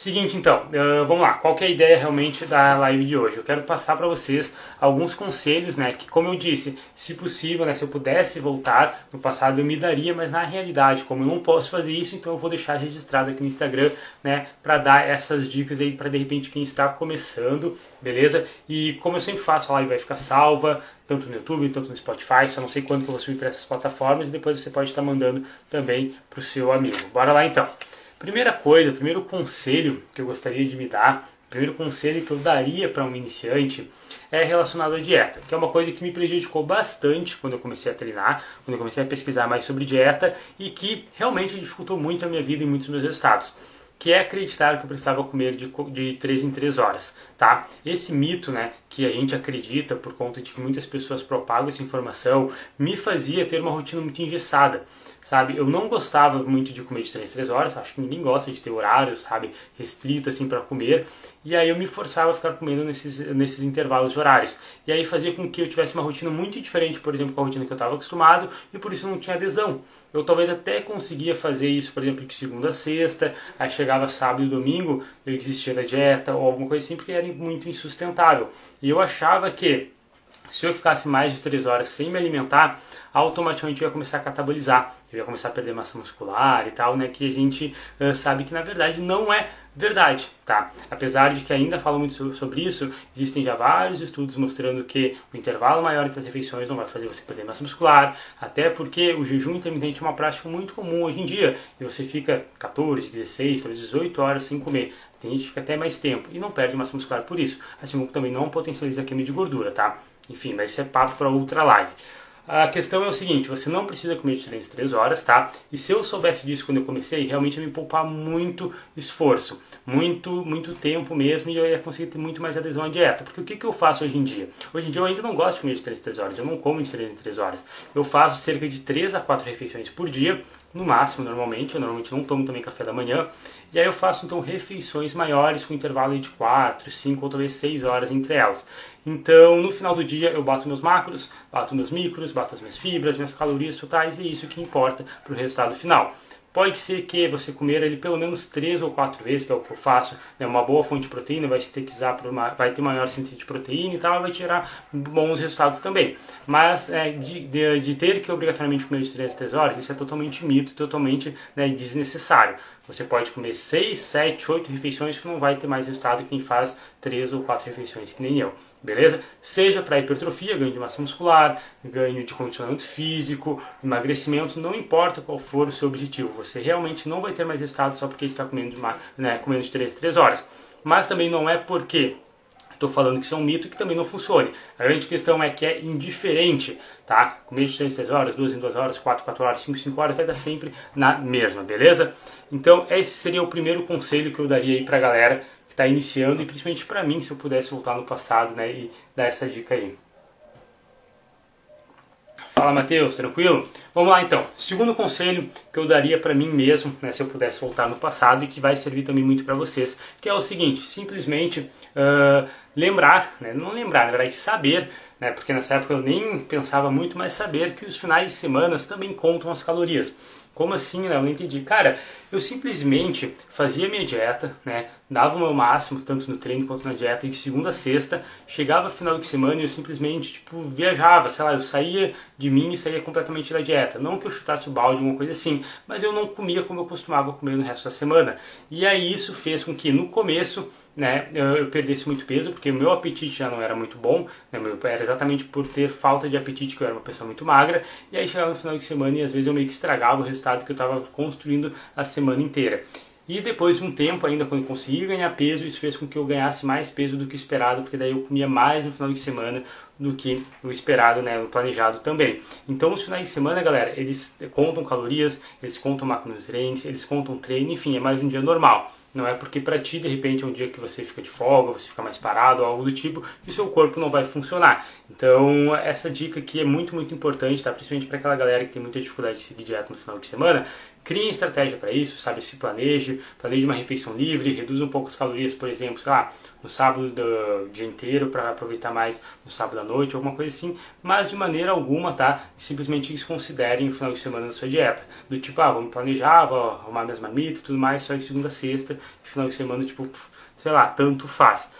Seguinte, então, uh, vamos lá. Qual é a ideia realmente da live de hoje? Eu quero passar para vocês alguns conselhos, né? Que, como eu disse, se possível, né? Se eu pudesse voltar no passado, eu me daria, mas na realidade, como eu não posso fazer isso, então eu vou deixar registrado aqui no Instagram, né? Para dar essas dicas aí para de repente quem está começando, beleza? E como eu sempre faço, a live vai ficar salva, tanto no YouTube, tanto no Spotify, só não sei quando que eu vou subir para essas plataformas e depois você pode estar mandando também para o seu amigo. Bora lá então. Primeira coisa, primeiro conselho que eu gostaria de me dar, primeiro conselho que eu daria para um iniciante é relacionado à dieta, que é uma coisa que me prejudicou bastante quando eu comecei a treinar, quando eu comecei a pesquisar mais sobre dieta e que realmente dificultou muito a minha vida e muitos meus resultados que é acreditar que eu precisava comer de, de 3 em 3 horas, tá? Esse mito, né, que a gente acredita por conta de que muitas pessoas propagam essa informação, me fazia ter uma rotina muito engessada, sabe? Eu não gostava muito de comer de 3 em 3 horas, acho que ninguém gosta de ter horário, sabe, restrito assim para comer, e aí eu me forçava a ficar comendo nesses, nesses intervalos de horários. E aí fazia com que eu tivesse uma rotina muito diferente, por exemplo, com a rotina que eu estava acostumado, e por isso eu não tinha adesão. Eu talvez até conseguia fazer isso, por exemplo, de segunda a sexta, aí chegava sábado e domingo, eu existia da dieta ou alguma coisa assim, porque era muito insustentável. E eu achava que se eu ficasse mais de 3 horas sem me alimentar, automaticamente eu ia começar a catabolizar, eu ia começar a perder massa muscular e tal, né? Que a gente uh, sabe que na verdade não é verdade, tá? Apesar de que ainda falo muito sobre isso, existem já vários estudos mostrando que o intervalo maior entre as refeições não vai fazer você perder massa muscular, até porque o jejum intermitente é uma prática muito comum hoje em dia, e você fica 14, 16, talvez 18 horas sem comer. Tem gente que fica até mais tempo e não perde massa muscular por isso, assim como também não potencializa a queima de gordura, tá? Enfim, mas isso é papo para outra live. A questão é o seguinte, você não precisa comer de 3 em 3 horas, tá? E se eu soubesse disso quando eu comecei, realmente ia me poupar muito esforço, muito, muito tempo mesmo e eu ia conseguir ter muito mais adesão à dieta. Porque o que, que eu faço hoje em dia? Hoje em dia eu ainda não gosto de comer de 3 em 3 horas, eu não como de 3 em 3 horas. Eu faço cerca de 3 a 4 refeições por dia, no máximo normalmente, eu normalmente não tomo também café da manhã. E aí eu faço então refeições maiores com intervalo de 4, 5 ou talvez 6 horas entre elas. Então, no final do dia, eu bato meus macros, bato meus micros, bato as minhas fibras, minhas calorias totais e é isso que importa para o resultado final. Pode ser que você comer ele pelo menos três ou quatro vezes, que é o que eu faço, né? uma boa fonte de proteína, vai, usar uma, vai ter maior síntese de proteína e tal, vai tirar bons resultados também. Mas é, de, de, de, ter que obrigatoriamente comer de 3 a 3 horas, isso é totalmente mito, totalmente né, desnecessário. Você pode comer 6, 7, 8 refeições que não vai ter mais resultado que quem faz 3 ou 4 refeições, que nem eu, beleza? Seja para hipertrofia, ganho de massa muscular, ganho de condicionamento físico, emagrecimento, não importa qual for o seu objetivo, você realmente não vai ter mais resultado só porque está comendo de, né, comendo de 3 3 horas. Mas também não é porque Estou falando que isso é um mito que também não funcione. A grande questão é que é indiferente, tá? Comer de 3 3 horas, 2 em 2 horas, 4 4 horas, 5 5 horas, vai dar sempre na mesma, beleza? Então, esse seria o primeiro conselho que eu daria aí pra galera que está iniciando e principalmente para mim, se eu pudesse voltar no passado, né, e dar essa dica aí. Fala, Matheus, tranquilo? Vamos lá então. Segundo conselho que eu daria para mim mesmo, né, se eu pudesse voltar no passado e que vai servir também muito para vocês, que é o seguinte: simplesmente uh, lembrar, né, não lembrar, na verdade, saber, né, porque nessa época eu nem pensava muito, mas saber que os finais de semana também contam as calorias. Como assim? Eu não entendi. Cara, eu simplesmente fazia minha dieta, né? Dava o meu máximo, tanto no treino quanto na dieta, de segunda a sexta. Chegava final de semana e eu simplesmente, tipo, viajava, sei lá, eu saía de mim e saía completamente da dieta. Não que eu chutasse o balde, alguma coisa assim, mas eu não comia como eu costumava comer no resto da semana. E aí isso fez com que no começo, né, eu perdesse muito peso, porque o meu apetite já não era muito bom, né? Era exatamente por ter falta de apetite que eu era uma pessoa muito magra. E aí chegava no final de semana e às vezes eu meio que estragava o resultado que eu estava construindo a semana semana inteira. E depois de um tempo ainda, quando eu consegui ganhar peso, isso fez com que eu ganhasse mais peso do que esperado, porque daí eu comia mais no final de semana do que o esperado, né, o planejado também. Então os finais de semana, galera, eles contam calorias, eles contam macronutrientes, eles contam treino, enfim, é mais um dia normal. Não é porque para ti, de repente, é um dia que você fica de folga, você fica mais parado, algo do tipo, que o seu corpo não vai funcionar. Então, essa dica aqui é muito, muito importante, tá? Principalmente para aquela galera que tem muita dificuldade de seguir dieta no final de semana, Crie estratégia para isso, sabe? Se planeje, planeje uma refeição livre, reduza um pouco as calorias, por exemplo, lá, no sábado do dia inteiro para aproveitar mais no sábado à noite, alguma coisa assim, mas de maneira alguma, tá? Simplesmente desconsiderem o final de semana da sua dieta. Do tipo, ah, vamos planejar, vou arrumar minhas marmitas e tudo mais, só de segunda sexta, final de semana, tipo, sei lá, tanto faz.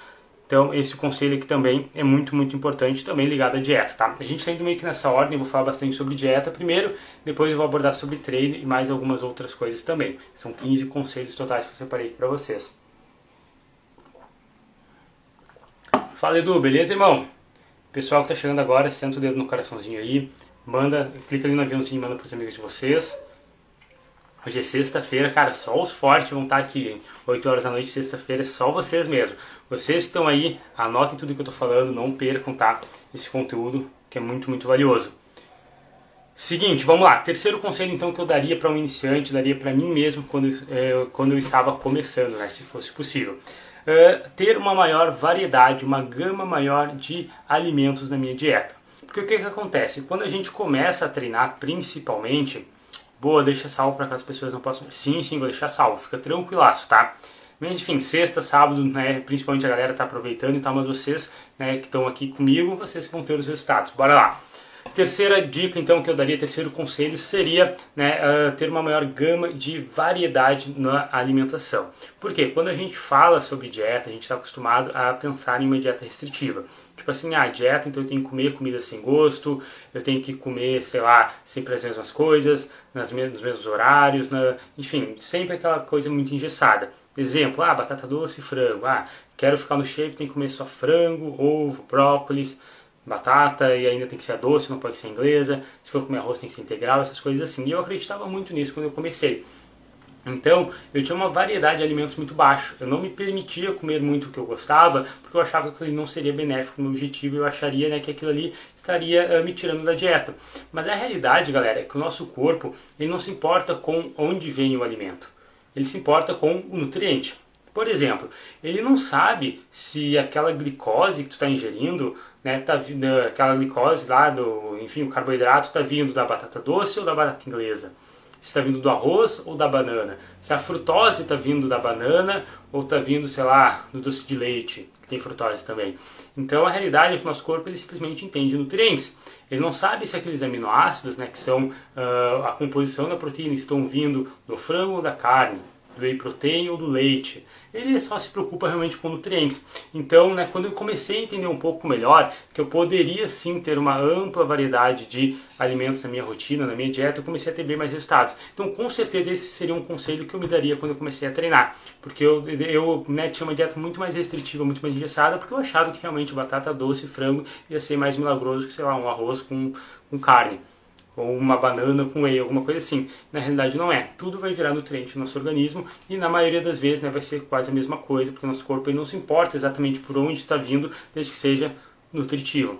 Então, esse conselho aqui também é muito, muito importante, também ligado à dieta, tá? A gente está indo meio que nessa ordem, vou falar bastante sobre dieta primeiro, depois eu vou abordar sobre treino e mais algumas outras coisas também. São 15 conselhos totais que eu separei para vocês. Fala Edu, beleza, irmão? Pessoal que tá chegando agora, senta o dedo no coraçãozinho aí, manda, clica ali no aviãozinho e manda para os amigos de vocês. Hoje é sexta-feira, cara, só os fortes vão estar aqui, hein? 8 horas da noite, sexta-feira, é só vocês mesmo. Vocês que estão aí, anotem tudo que eu estou falando, não percam, tá? Esse conteúdo que é muito, muito valioso. Seguinte, vamos lá. Terceiro conselho, então, que eu daria para um iniciante, daria para mim mesmo quando, é, quando eu estava começando, né? Se fosse possível. É, ter uma maior variedade, uma gama maior de alimentos na minha dieta. Porque o que, que acontece? Quando a gente começa a treinar, principalmente Boa, deixa salvo para que as pessoas não possam. Sim, sim, vou deixar salvo, fica tranquilaço, tá? Mas enfim, sexta, sábado, né? Principalmente a galera tá aproveitando e tal, mas vocês, né, que estão aqui comigo, vocês vão ter os resultados. Bora lá! Terceira dica, então, que eu daria, terceiro conselho, seria né, uh, ter uma maior gama de variedade na alimentação. Por quê? Quando a gente fala sobre dieta, a gente está acostumado a pensar em uma dieta restritiva. Tipo assim, ah, dieta, então eu tenho que comer comida sem gosto, eu tenho que comer, sei lá, sempre as mesmas coisas, nas mes nos mesmos horários, na... enfim, sempre aquela coisa muito engessada. Exemplo, ah, batata doce, frango. Ah, quero ficar no shape, tem que comer só frango, ovo, brócolis batata e ainda tem que ser doce, não pode ser inglesa. Se for comer arroz tem que ser integral, essas coisas assim. E eu acreditava muito nisso quando eu comecei. Então, eu tinha uma variedade de alimentos muito baixa. Eu não me permitia comer muito o que eu gostava, porque eu achava que aquilo não seria benéfico para o meu objetivo. Eu acharia né, que aquilo ali estaria uh, me tirando da dieta. Mas a realidade, galera, é que o nosso corpo ele não se importa com onde vem o alimento. Ele se importa com o nutriente. Por exemplo, ele não sabe se aquela glicose que tu está ingerindo né, tá vindo aquela glicose lá do, enfim, o carboidrato está vindo da batata doce ou da batata inglesa? Se está vindo do arroz ou da banana? Se a frutose está vindo da banana ou está vindo, sei lá, do doce de leite, tem frutose também. Então a realidade é que o nosso corpo ele simplesmente entende nutrientes. Ele não sabe se aqueles aminoácidos, né, que são uh, a composição da proteína, estão vindo do frango ou da carne do whey protein ou do leite. Ele só se preocupa realmente com nutrientes. Então, né, quando eu comecei a entender um pouco melhor que eu poderia sim ter uma ampla variedade de alimentos na minha rotina, na minha dieta, eu comecei a ter bem mais resultados. Então, com certeza, esse seria um conselho que eu me daria quando eu comecei a treinar. Porque eu, eu né, tinha uma dieta muito mais restritiva, muito mais engessada, porque eu achava que realmente batata doce frango ia ser mais milagroso que, sei lá, um arroz com, com carne ou uma banana com whey, alguma coisa assim. Na realidade não é. Tudo vai virar nutriente no nosso organismo e na maioria das vezes né, vai ser quase a mesma coisa, porque o nosso corpo não se importa exatamente por onde está vindo, desde que seja nutritivo.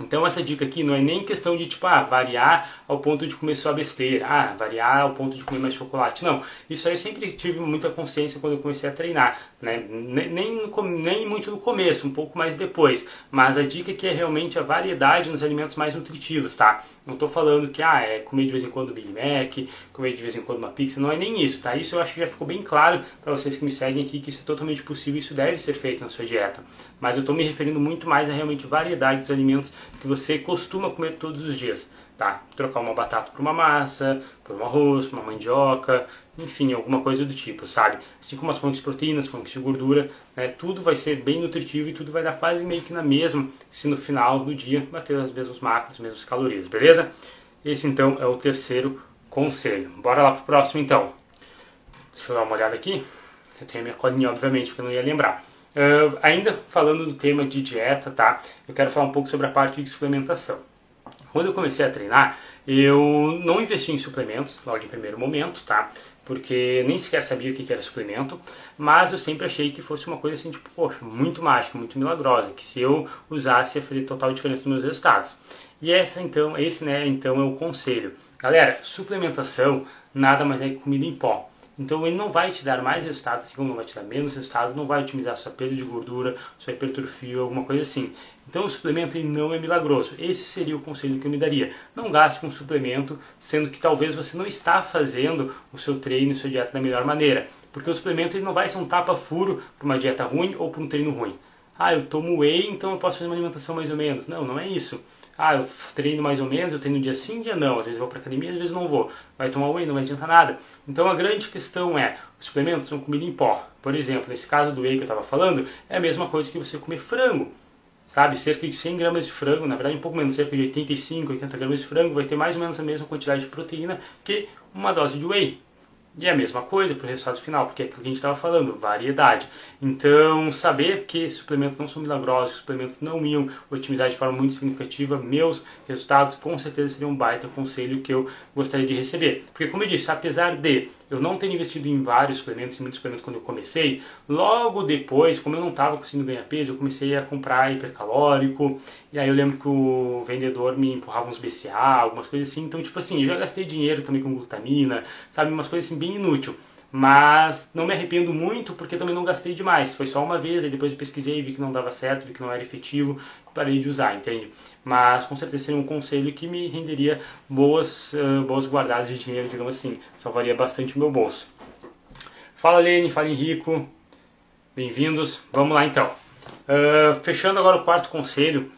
Então essa dica aqui não é nem questão de tipo, ah, variar ao ponto de comer só besteira, ah, variar ao ponto de comer mais chocolate. Não, isso aí eu sempre tive muita consciência quando eu comecei a treinar, né? Nem, nem muito no começo, um pouco mais depois. Mas a dica aqui é realmente a variedade nos alimentos mais nutritivos, tá? Não estou falando que, ah, é comer de vez em quando Big Mac, comer de vez em quando uma pizza, não é nem isso, tá? Isso eu acho que já ficou bem claro para vocês que me seguem aqui, que isso é totalmente possível, isso deve ser feito na sua dieta. Mas eu estou me referindo muito mais a realmente variedade dos alimentos que você costuma comer todos os dias, tá? Trocar uma batata por uma massa, por um arroz, uma mandioca, enfim, alguma coisa do tipo, sabe? Assim como as fontes de proteínas, fontes de gordura, né? Tudo vai ser bem nutritivo e tudo vai dar quase meio que na mesma, se no final do dia bater as mesmas macros, as mesmas calorias, beleza? Esse então é o terceiro conselho. Bora lá pro próximo então. Deixa eu dar uma olhada aqui. Eu tenho a minha colinha, obviamente, porque eu não ia lembrar. Uh, ainda falando do tema de dieta, tá? Eu quero falar um pouco sobre a parte de suplementação. Quando eu comecei a treinar, eu não investi em suplementos logo em primeiro momento, tá? Porque nem sequer sabia o que era suplemento, mas eu sempre achei que fosse uma coisa assim, tipo, poxa, muito mágica, muito milagrosa, que se eu usasse ia fazer total diferença nos meus resultados. E essa então, esse né, então é o conselho. Galera, suplementação nada mais é que comida em pó. Então ele não vai te dar mais resultados, assim como não vai te dar menos resultados, não vai otimizar sua perda de gordura, sua hipertrofia, alguma coisa assim. Então o suplemento ele não é milagroso. Esse seria o conselho que eu me daria. Não gaste com suplemento, sendo que talvez você não está fazendo o seu treino e sua dieta da melhor maneira. Porque o suplemento ele não vai ser um tapa-furo para uma dieta ruim ou para um treino ruim. Ah, eu tomo whey, então eu posso fazer uma alimentação mais ou menos. Não, não é isso. Ah, eu treino mais ou menos, eu treino dia sim, dia não. Às vezes vou para academia, às vezes não vou. Vai tomar whey, não vai adiantar nada. Então a grande questão é, os suplementos são comida em pó. Por exemplo, nesse caso do whey que eu estava falando, é a mesma coisa que você comer frango. Sabe, cerca de 100 gramas de frango, na verdade um pouco menos, cerca de 85, 80 gramas de frango, vai ter mais ou menos a mesma quantidade de proteína que uma dose de whey. E é a mesma coisa para o resultado final, porque é aquilo que a gente estava falando, variedade. Então, saber que suplementos não são milagrosos, suplementos não iam otimizar de forma muito significativa meus resultados, com certeza seria um baita conselho que eu gostaria de receber. Porque, como eu disse, apesar de eu não ter investido em vários suplementos, em muitos suplementos quando eu comecei, logo depois, como eu não estava conseguindo ganhar peso, eu comecei a comprar hipercalórico, e aí eu lembro que o vendedor me empurrava uns BCA, algumas coisas assim, então, tipo assim, eu já gastei dinheiro também com glutamina, sabe, umas coisas assim bem inútil. Mas não me arrependo muito porque também não gastei demais. Foi só uma vez, aí depois eu pesquisei, vi que não dava certo, vi que não era efetivo, parei de usar, entende? Mas com certeza seria um conselho que me renderia boas, uh, boas guardadas de dinheiro, digamos assim. Salvaria bastante o meu bolso. Fala Lene, fala Henrico, bem-vindos. Vamos lá então. Uh, fechando agora o quarto conselho,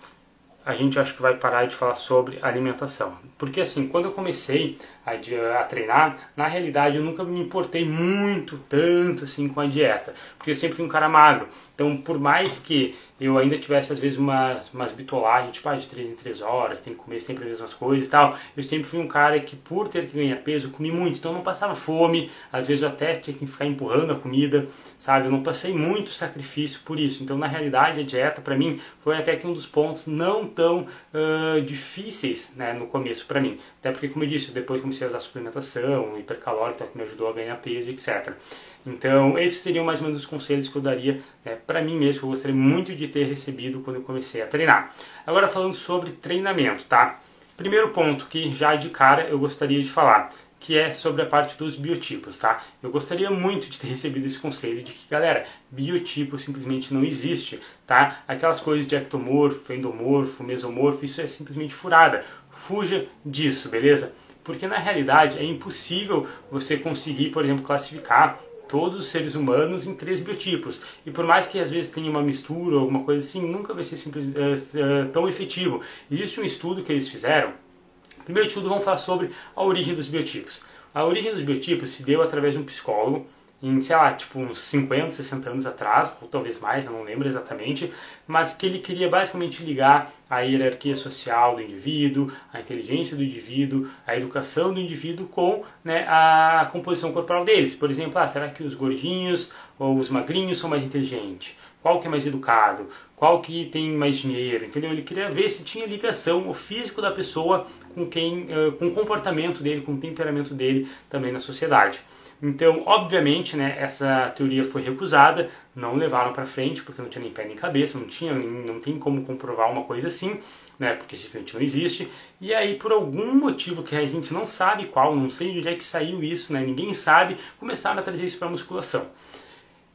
a gente acho que vai parar de falar sobre alimentação. Porque assim, quando eu comecei a, a, treinar, na realidade eu nunca me importei muito, tanto assim com a dieta. Porque eu sempre fui um cara magro. Então, por mais que eu ainda tivesse às vezes umas, umas bitolagens, tipo, ah, de 3 em 3 horas, tem que comer sempre as mesmas coisas e tal, eu sempre fui um cara que, por ter que ganhar peso, comi muito. Então, eu não passava fome, às vezes eu até tinha que ficar empurrando a comida, sabe? Eu não passei muito sacrifício por isso. Então, na realidade, a dieta, para mim, foi até que um dos pontos não tão uh, difíceis né, no começo para mim. Até porque, como eu disse, depois comecei a usar suplementação, hipercalórica, que me ajudou a ganhar peso, etc. Então, esses seriam mais ou menos os conselhos que eu daria né, para mim mesmo, que eu gostaria muito de ter recebido quando eu comecei a treinar. Agora, falando sobre treinamento, tá? Primeiro ponto que já de cara eu gostaria de falar que é sobre a parte dos biotipos, tá? Eu gostaria muito de ter recebido esse conselho de que, galera, biotipo simplesmente não existe, tá? Aquelas coisas de ectomorfo, endomorfo, mesomorfo, isso é simplesmente furada. Fuja disso, beleza? Porque na realidade é impossível você conseguir, por exemplo, classificar todos os seres humanos em três biotipos. E por mais que às vezes tenha uma mistura ou alguma coisa assim, nunca vai ser simples, uh, tão efetivo. Existe um estudo que eles fizeram Primeiro de tudo, vamos falar sobre a origem dos biotipos. A origem dos biotipos se deu através de um psicólogo, em, sei lá, tipo uns 50, 60 anos atrás, ou talvez mais, eu não lembro exatamente, mas que ele queria basicamente ligar a hierarquia social do indivíduo, a inteligência do indivíduo, a educação do indivíduo com né, a composição corporal deles. Por exemplo, ah, será que os gordinhos ou os magrinhos são mais inteligentes? Qual que é mais educado? Qual que tem mais dinheiro? Entendeu? Ele queria ver se tinha ligação o físico da pessoa com quem, com o comportamento dele, com o temperamento dele também na sociedade. Então, obviamente, né, essa teoria foi recusada, não levaram para frente porque não tinha nem pé nem cabeça, não tinha, não tem como comprovar uma coisa assim, né, porque simplesmente não existe. E aí, por algum motivo que a gente não sabe qual, não sei de onde é que saiu isso, né, ninguém sabe, começaram a trazer isso para musculação.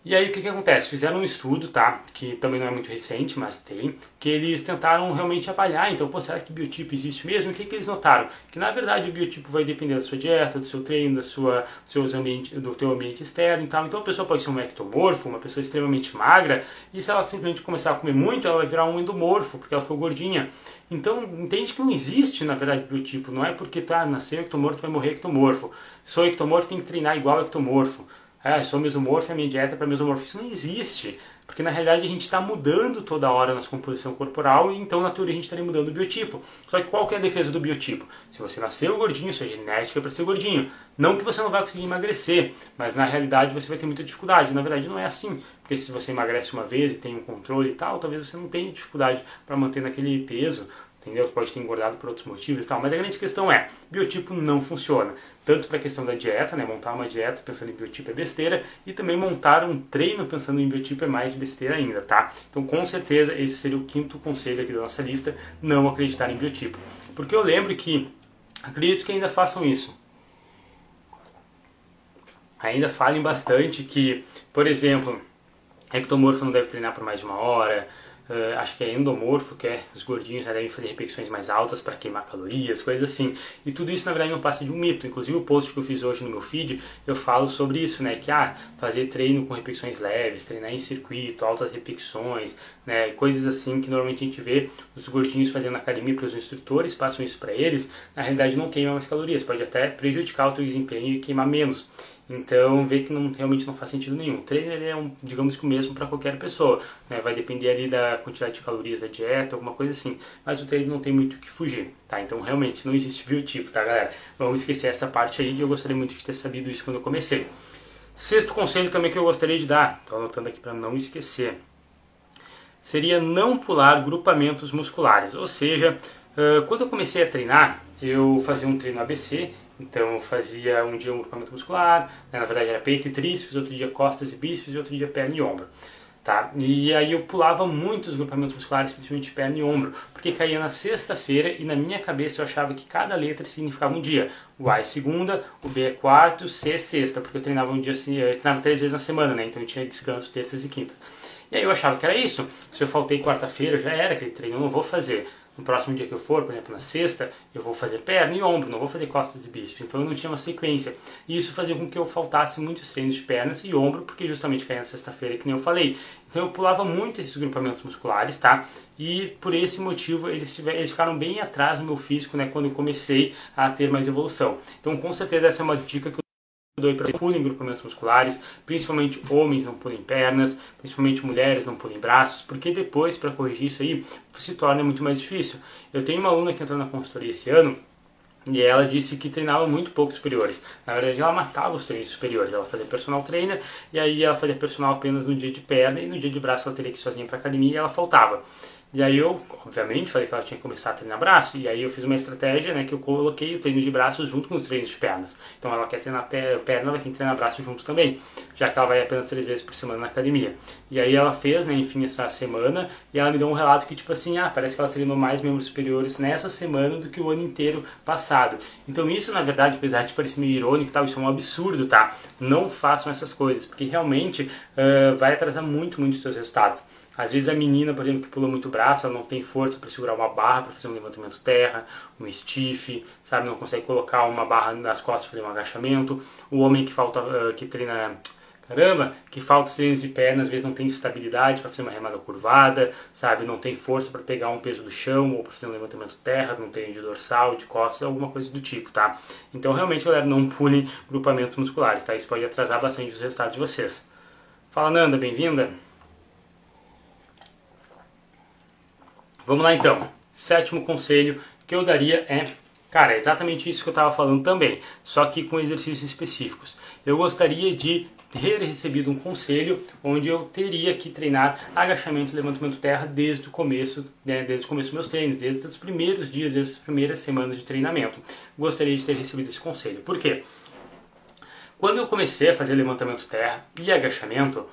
E aí o que, que acontece? Fizeram um estudo, tá? Que também não é muito recente, mas tem, que eles tentaram realmente avaliar, então, pô, será que biotipo existe mesmo? o que, que eles notaram? Que na verdade o biotipo vai depender da sua dieta, do seu treino, da sua, seus ambiente, do teu ambiente externo e tal. Então a pessoa pode ser um ectomorfo, uma pessoa extremamente magra, e se ela simplesmente começar a comer muito, ela vai virar um endomorfo, porque ela ficou gordinha. Então, entende que não existe, na verdade, biotipo. Não é porque tá, nasceu ectomorfo, vai morrer ectomorfo. Sou ectomorfo, tem que treinar igual ectomorfo ah, sou mesomorfo, a minha dieta é para mesomorfo. Isso não existe. Porque na realidade a gente está mudando toda hora a nossa composição corporal e então na teoria a gente estaria mudando o biotipo. Só que qual que é a defesa do biotipo? Se você nasceu gordinho, sua genética é para ser gordinho. Não que você não vai conseguir emagrecer, mas na realidade você vai ter muita dificuldade. Na verdade não é assim. Porque se você emagrece uma vez e tem um controle e tal, talvez você não tenha dificuldade para manter naquele peso entendeu? Pode ter engordado por outros motivos e tal, mas a grande questão é, biotipo não funciona, tanto para a questão da dieta, né, montar uma dieta pensando em biotipo é besteira, e também montar um treino pensando em biotipo é mais besteira ainda, tá? Então, com certeza, esse seria o quinto conselho aqui da nossa lista, não acreditar em biotipo. Porque eu lembro que, acredito que ainda façam isso, ainda falem bastante que, por exemplo, ectomorfo não deve treinar por mais de uma hora, Uh, acho que é endomorfo, que é os gordinhos devem fazer repetições mais altas para queimar calorias, coisas assim. E tudo isso na verdade não passa de um mito. Inclusive o post que eu fiz hoje no meu feed, eu falo sobre isso, né? Que ah, fazer treino com repetições leves, treinar em circuito, altas repetições, né? Coisas assim que normalmente a gente vê os gordinhos fazendo na academia, porque os instrutores passam isso para eles, na realidade não queima mais calorias, pode até prejudicar o teu desempenho e queimar menos. Então, vê que não, realmente não faz sentido nenhum. O treino ele é, um, digamos que o mesmo para qualquer pessoa. Né? Vai depender ali da quantidade de calorias da dieta, alguma coisa assim. Mas o treino não tem muito o que fugir, tá? Então, realmente, não existe biotipo, tá, galera? Vamos esquecer essa parte aí eu gostaria muito de ter sabido isso quando eu comecei. Sexto conselho também que eu gostaria de dar, estou anotando aqui para não esquecer, seria não pular grupamentos musculares. Ou seja, quando eu comecei a treinar, eu fazia um treino ABC então fazia um dia um grupamento muscular, né, na verdade era peito e tríceps, outro dia costas e bíceps e outro dia perna e ombro. Tá? E aí eu pulava muitos grupamentos musculares, principalmente perna e ombro, porque caía na sexta-feira e na minha cabeça eu achava que cada letra significava um dia. O A é segunda, o B é quarto, o C é sexta, porque eu treinava um dia assim, eu treinava três vezes na semana, né? Então eu tinha descanso terças e quintas. E aí eu achava que era isso. Se eu faltei quarta-feira, já era aquele treino, eu não vou fazer no próximo dia que eu for, por exemplo, na sexta, eu vou fazer perna e ombro, não vou fazer costas e bíceps. Então eu não tinha uma sequência. E isso fazia com que eu faltasse muitos treinos de pernas e ombro, porque justamente caía na sexta-feira, que nem eu falei. Então eu pulava muito esses grupamentos musculares, tá? E por esse motivo eles, eles ficaram bem atrás no meu físico, né? Quando eu comecei a ter mais evolução. Então com certeza essa é uma dica que eu para pulem grupamentos musculares, principalmente homens não pulem pernas, principalmente mulheres não pulem braços, porque depois para corrigir isso aí se torna muito mais difícil. Eu tenho uma aluna que entrou na consultoria esse ano e ela disse que treinava muito pouco superiores. Na verdade, ela matava os treinos superiores. Ela fazia personal trainer e aí ela fazia personal apenas no dia de perna e no dia de braço ela teria que ir sozinha para academia e ela faltava. E aí eu, obviamente, falei que ela tinha que começar a treinar braço. E aí eu fiz uma estratégia, né, que eu coloquei o treino de braços junto com os treinos de pernas. Então ela quer treinar perna, ela tem que treinar braço junto também, já que ela vai apenas três vezes por semana na academia. E aí ela fez, né, enfim, essa semana, e ela me deu um relato que, tipo assim, ah, parece que ela treinou mais membros superiores nessa semana do que o ano inteiro passado. Então isso, na verdade, apesar de parecer meio irônico e tal, isso é um absurdo, tá? Não façam essas coisas, porque realmente uh, vai atrasar muito, muito os seus resultados. Às vezes a menina, por exemplo, que pula muito braço, ela não tem força para segurar uma barra para fazer um levantamento terra, um stiff, sabe, não consegue colocar uma barra nas costas para fazer um agachamento. O homem que falta, uh, que treina, caramba, que falta os treinos de perna, às vezes não tem estabilidade para fazer uma remada curvada, sabe, não tem força para pegar um peso do chão ou para fazer um levantamento terra, não tem de dorsal, de costas, alguma coisa do tipo, tá? Então realmente, galera, não pulem grupamentos musculares, tá? Isso pode atrasar bastante os resultados de vocês. Fala Nanda, bem-vinda! Vamos lá então. Sétimo conselho que eu daria é, cara, é exatamente isso que eu estava falando também, só que com exercícios específicos. Eu gostaria de ter recebido um conselho onde eu teria que treinar agachamento e levantamento terra desde o começo, né, desde o começo dos meus treinos, desde os primeiros dias, desde as primeiras semanas de treinamento. Gostaria de ter recebido esse conselho. Por quê? Quando eu comecei a fazer levantamento terra e agachamento,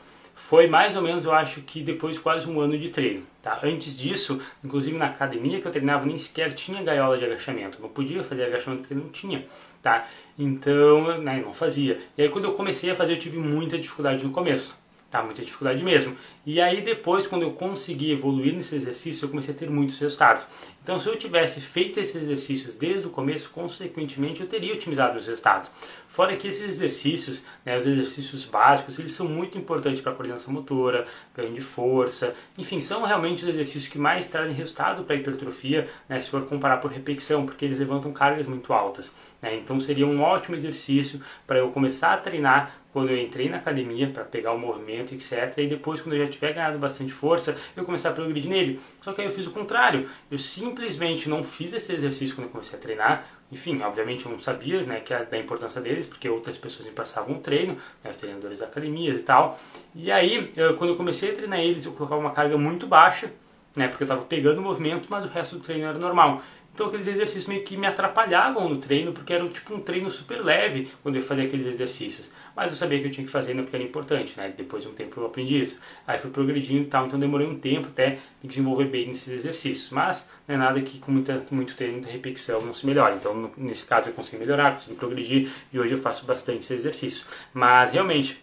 foi mais ou menos, eu acho que depois de quase um ano de treino. Tá? Antes disso, inclusive na academia que eu treinava, nem sequer tinha gaiola de agachamento. Não podia fazer agachamento porque não tinha. Tá? Então, né, não fazia. E aí quando eu comecei a fazer, eu tive muita dificuldade no começo. Tá? Muita dificuldade mesmo. E aí depois, quando eu consegui evoluir nesse exercício, eu comecei a ter muitos resultados. Então, se eu tivesse feito esses exercícios desde o começo, consequentemente, eu teria otimizado os resultados. Fora que esses exercícios, né, os exercícios básicos, eles são muito importantes para a coordenação motora, ganho de força, enfim, são realmente os exercícios que mais trazem resultado para a hipertrofia, né, se for comparar por repetição, porque eles levantam cargas muito altas. Né, então, seria um ótimo exercício para eu começar a treinar quando eu entrei na academia para pegar o movimento, etc. E depois, quando eu já tiver ganhado bastante força, eu começar a progredir nele. Só que aí eu fiz o contrário. Eu simplesmente não fiz esse exercício quando eu comecei a treinar. Enfim, obviamente eu não sabia né, que da importância deles, porque outras pessoas me passavam o treino, né, os treinadores da academia e tal. E aí, eu, quando eu comecei a treinar eles, eu colocava uma carga muito baixa, né, porque eu estava pegando o movimento, mas o resto do treino era normal. Então aqueles exercícios meio que me atrapalhavam no treino, porque era tipo um treino super leve quando eu fazia aqueles exercícios. Mas eu sabia que eu tinha que fazer, né, porque era importante, né? Depois de um tempo eu aprendi isso. Aí fui progredindo e tal, então demorei um tempo até desenvolver bem nesses exercícios. Mas não é nada que com muita, muito treino, muita repetição não se melhore. Então nesse caso eu consegui melhorar, consegui progredir e hoje eu faço bastante esse exercício. Mas realmente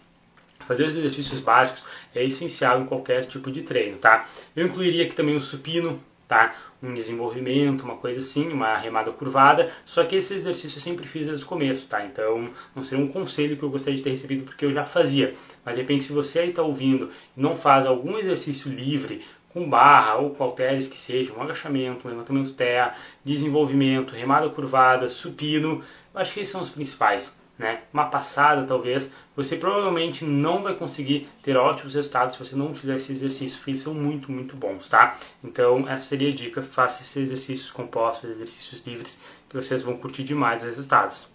fazer os exercícios básicos é essencial em qualquer tipo de treino, tá? Eu incluiria aqui também o supino, tá? Um desenvolvimento, uma coisa assim, uma remada curvada. Só que esse exercício eu sempre fiz desde o começo, tá? Então não seria um conselho que eu gostaria de ter recebido porque eu já fazia. Mas de repente, se você aí está ouvindo e não faz algum exercício livre, com barra ou com halteres que seja, um agachamento, um levantamento terra, desenvolvimento, remada curvada, supino, eu acho que esses são os principais né, uma passada talvez, você provavelmente não vai conseguir ter ótimos resultados se você não fizer esse exercício, porque eles são muito, muito bons, tá? Então essa seria a dica, faça esses exercícios compostos, exercícios livres, que vocês vão curtir demais os resultados.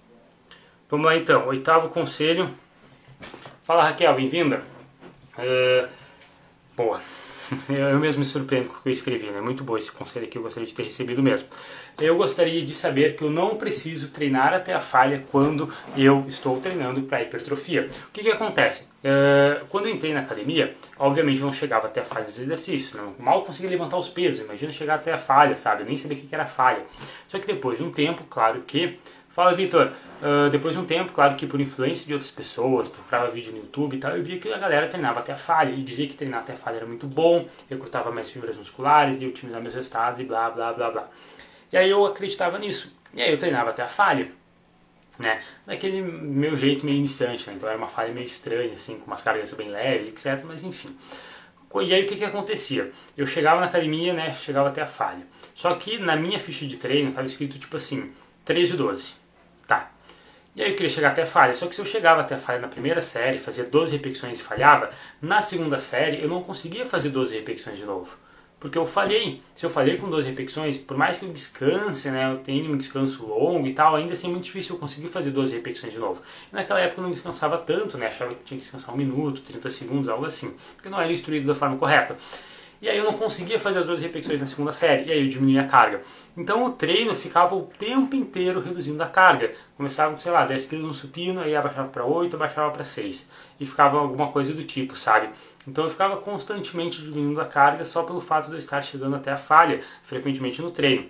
Vamos lá então, oitavo conselho. Fala Raquel, bem-vinda. É... Boa. Eu mesmo me surpreendo com o que eu escrevi, né? Muito bom esse conselho aqui, eu gostaria de ter recebido mesmo. Eu gostaria de saber que eu não preciso treinar até a falha quando eu estou treinando para hipertrofia. O que, que acontece? Uh, quando eu entrei na academia, obviamente eu não chegava até a falha dos exercícios, não. mal conseguia levantar os pesos, imagina chegar até a falha, sabe? Nem sabia o que era falha. Só que depois de um tempo, claro que Fala, Vitor. Uh, depois de um tempo, claro que por influência de outras pessoas, procurava vídeo no YouTube e tal, eu via que a galera treinava até a falha e dizia que treinar até a falha era muito bom, recrutava mais fibras musculares e otimizar meus resultados e blá, blá, blá, blá. E aí eu acreditava nisso. E aí eu treinava até a falha, né? Daquele meu jeito meio iniciante, né? Então era uma falha meio estranha, assim, com umas cargas bem leves, etc. Mas enfim. E aí o que, que acontecia? Eu chegava na academia, né? Chegava até a falha. Só que na minha ficha de treino estava escrito tipo assim, 13 e 12. E aí eu queria chegar até a falha, só que se eu chegava até a falha na primeira série, fazia 12 repetições e falhava, na segunda série eu não conseguia fazer 12 repetições de novo. Porque eu falhei. Se eu falhei com 12 repetições, por mais que eu descanse, né, eu tenha um descanso longo e tal, ainda assim é muito difícil eu conseguir fazer 12 repetições de novo. E naquela época eu não descansava tanto, né, achava que tinha que descansar um minuto, 30 segundos, algo assim, porque não era instruído da forma correta. E aí eu não conseguia fazer as duas repetições na segunda série, e aí eu diminuía a carga. Então o treino ficava o tempo inteiro reduzindo a carga. Começava com, sei lá, 10 kg no supino, aí abaixava para 8, abaixava para 6. E ficava alguma coisa do tipo, sabe? Então eu ficava constantemente diminuindo a carga só pelo fato de eu estar chegando até a falha, frequentemente no treino.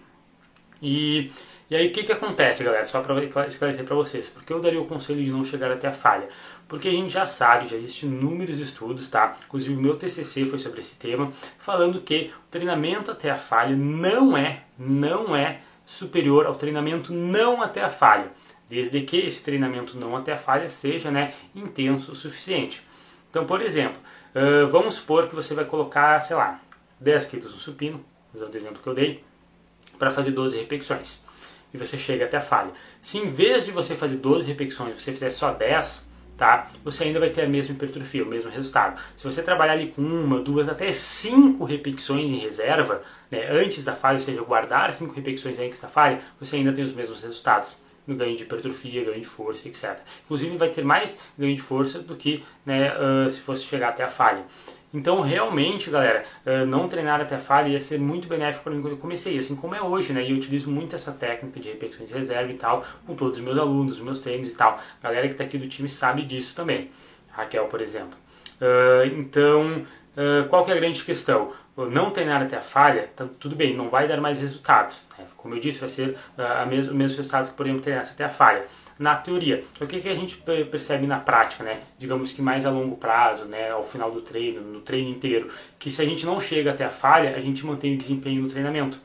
E, e aí o que, que acontece, galera? Só para esclarecer para vocês. Porque eu daria o conselho de não chegar até a falha? Porque a gente já sabe, já existem inúmeros estudos, tá? Inclusive o meu TCC foi sobre esse tema, falando que o treinamento até a falha não é, não é superior ao treinamento não até a falha, desde que esse treinamento não até a falha seja, né, intenso o suficiente. Então, por exemplo, vamos supor que você vai colocar, sei lá, 10 quilos no supino, usando o exemplo que eu dei, para fazer 12 repetições. E você chega até a falha. Se em vez de você fazer 12 repetições, você fizer só 10, tá? Você ainda vai ter a mesma hipertrofia, o mesmo resultado. Se você trabalhar ali com uma, duas, até cinco repetições em reserva, né, antes da falha, ou seja, guardar cinco repetições antes da falha, você ainda tem os mesmos resultados no ganho de hipertrofia, ganho de força, etc. Inclusive vai ter mais ganho de força do que né, uh, se fosse chegar até a falha. Então, realmente, galera, não treinar até falha ia ser muito benéfico para mim quando eu comecei, assim como é hoje, né? E eu utilizo muito essa técnica de repetições de reserva e tal, com todos os meus alunos, os meus treinos e tal. A galera que está aqui do time sabe disso também. Raquel, por exemplo. Então, qual que é a grande questão? Não treinar até a falha, tá, tudo bem, não vai dar mais resultados. Né? Como eu disse, vai ser uh, mes os mesmos resultados que podemos treinar até a falha na teoria. O que, que a gente percebe na prática, né? Digamos que mais a longo prazo, né? Ao final do treino, no treino inteiro, que se a gente não chega até a falha, a gente mantém o desempenho no treinamento.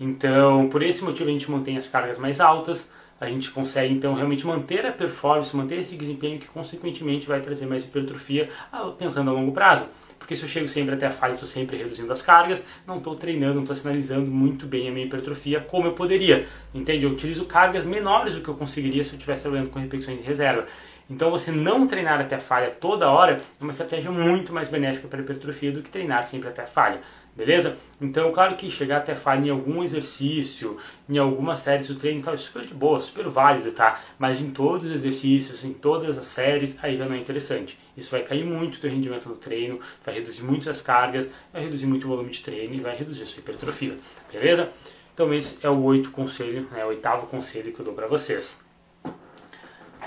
Então, por esse motivo a gente mantém as cargas mais altas, a gente consegue então realmente manter a performance, manter esse desempenho que consequentemente vai trazer mais hipertrofia ah, pensando a longo prazo porque se eu chego sempre até a falha, estou sempre reduzindo as cargas, não estou treinando, não estou sinalizando muito bem a minha hipertrofia como eu poderia. Entende? Eu utilizo cargas menores do que eu conseguiria se eu estivesse trabalhando com repetições de reserva. Então você não treinar até a falha toda hora é uma estratégia muito mais benéfica para a hipertrofia do que treinar sempre até a falha. Beleza? Então, claro que chegar até falha em algum exercício, em algumas séries do treino, tá, super de boa, super válido, tá? Mas em todos os exercícios, em todas as séries, aí já não é interessante. Isso vai cair muito o teu rendimento no treino, vai reduzir muito as cargas, vai reduzir muito o volume de treino e vai reduzir a sua hipertrofia. Beleza? Então esse é o oito conselho, né, o oitavo conselho que eu dou para vocês.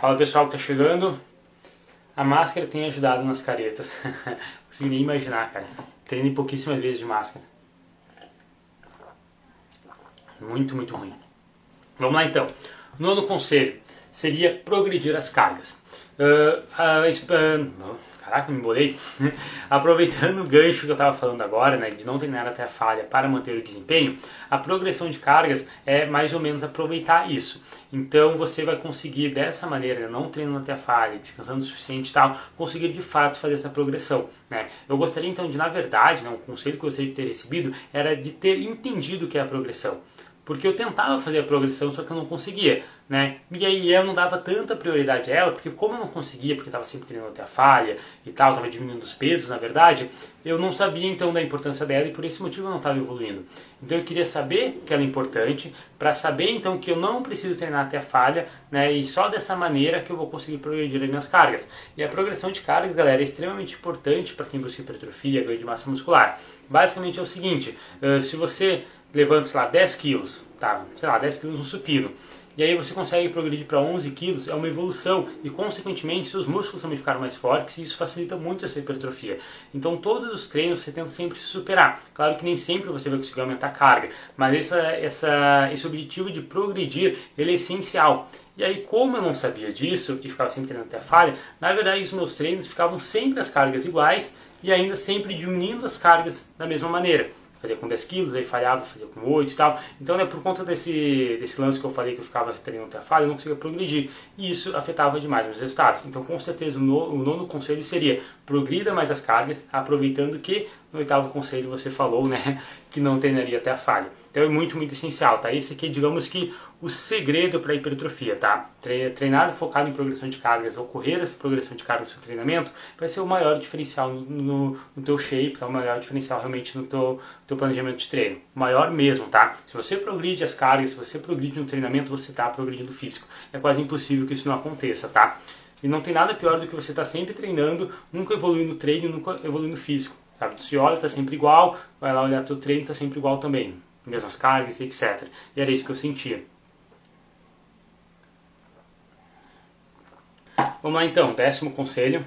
Fala pessoal que tá chegando. A máscara tem ajudado nas caretas. Não consigo nem imaginar, cara. Treinei pouquíssimas vezes de máscara. Muito, muito ruim. Vamos lá então. Nono conselho seria progredir as cargas. Uh, uh, caraca, me embolei. Aproveitando o gancho que eu estava falando agora, né, de não treinar até a falha para manter o desempenho, a progressão de cargas é mais ou menos aproveitar isso. Então você vai conseguir dessa maneira, não treinando até a falha, descansando o suficiente e tal, conseguir de fato fazer essa progressão. Né? Eu gostaria então de, na verdade, né, um conselho que eu gostaria de ter recebido era de ter entendido o que é a progressão porque eu tentava fazer a progressão, só que eu não conseguia, né? E aí eu não dava tanta prioridade a ela, porque como eu não conseguia, porque estava sempre treinando até a falha e tal, estava diminuindo os pesos, na verdade, eu não sabia então da importância dela e por esse motivo eu não estava evoluindo. Então eu queria saber que ela é importante, para saber então que eu não preciso treinar até a falha, né? E só dessa maneira que eu vou conseguir progredir as minhas cargas. E a progressão de cargas, galera, é extremamente importante para quem busca hipertrofia, ganho de massa muscular. Basicamente é o seguinte, se você levando, sei lá, 10 quilos, tá? Sei lá, 10 quilos no supino. E aí você consegue progredir para 11 quilos, é uma evolução e consequentemente seus músculos também ficaram mais fortes e isso facilita muito essa hipertrofia. Então todos os treinos você tenta sempre se superar. Claro que nem sempre você vai conseguir aumentar a carga, mas essa, essa, esse objetivo de progredir ele é essencial. E aí como eu não sabia disso e ficava sempre treinando até a falha, na verdade os meus treinos ficavam sempre as cargas iguais e ainda sempre diminuindo as cargas da mesma maneira fazia com 10 quilos, aí falhava, fazia com 8 e tal. Então, né, por conta desse, desse lance que eu falei que eu ficava treinando até a falha, eu não conseguia progredir. E isso afetava demais meus resultados. Então, com certeza, o, no, o nono conselho seria progrida mais as cargas, aproveitando que no oitavo conselho você falou, né, que não treinaria até a falha. Então é muito, muito essencial, tá? Esse aqui é, digamos que, o segredo para a hipertrofia, tá? Treinar focado em progressão de cargas, ocorrer essa progressão de cargas no seu treinamento, vai ser o maior diferencial no, no, teu shape, tá? o maior diferencial realmente no teu, teu planejamento de treino. Maior mesmo, tá? Se você progride as cargas, se você progride no treinamento, você está progredindo físico. É quase impossível que isso não aconteça, tá? E não tem nada pior do que você estar tá sempre treinando, nunca evoluindo no treino, nunca evoluindo físico. Sabe? Se olha, está sempre igual, vai lá olhar teu treino, está sempre igual também. Mesmas cargas, etc. E era isso que eu sentia. Vamos lá então, décimo conselho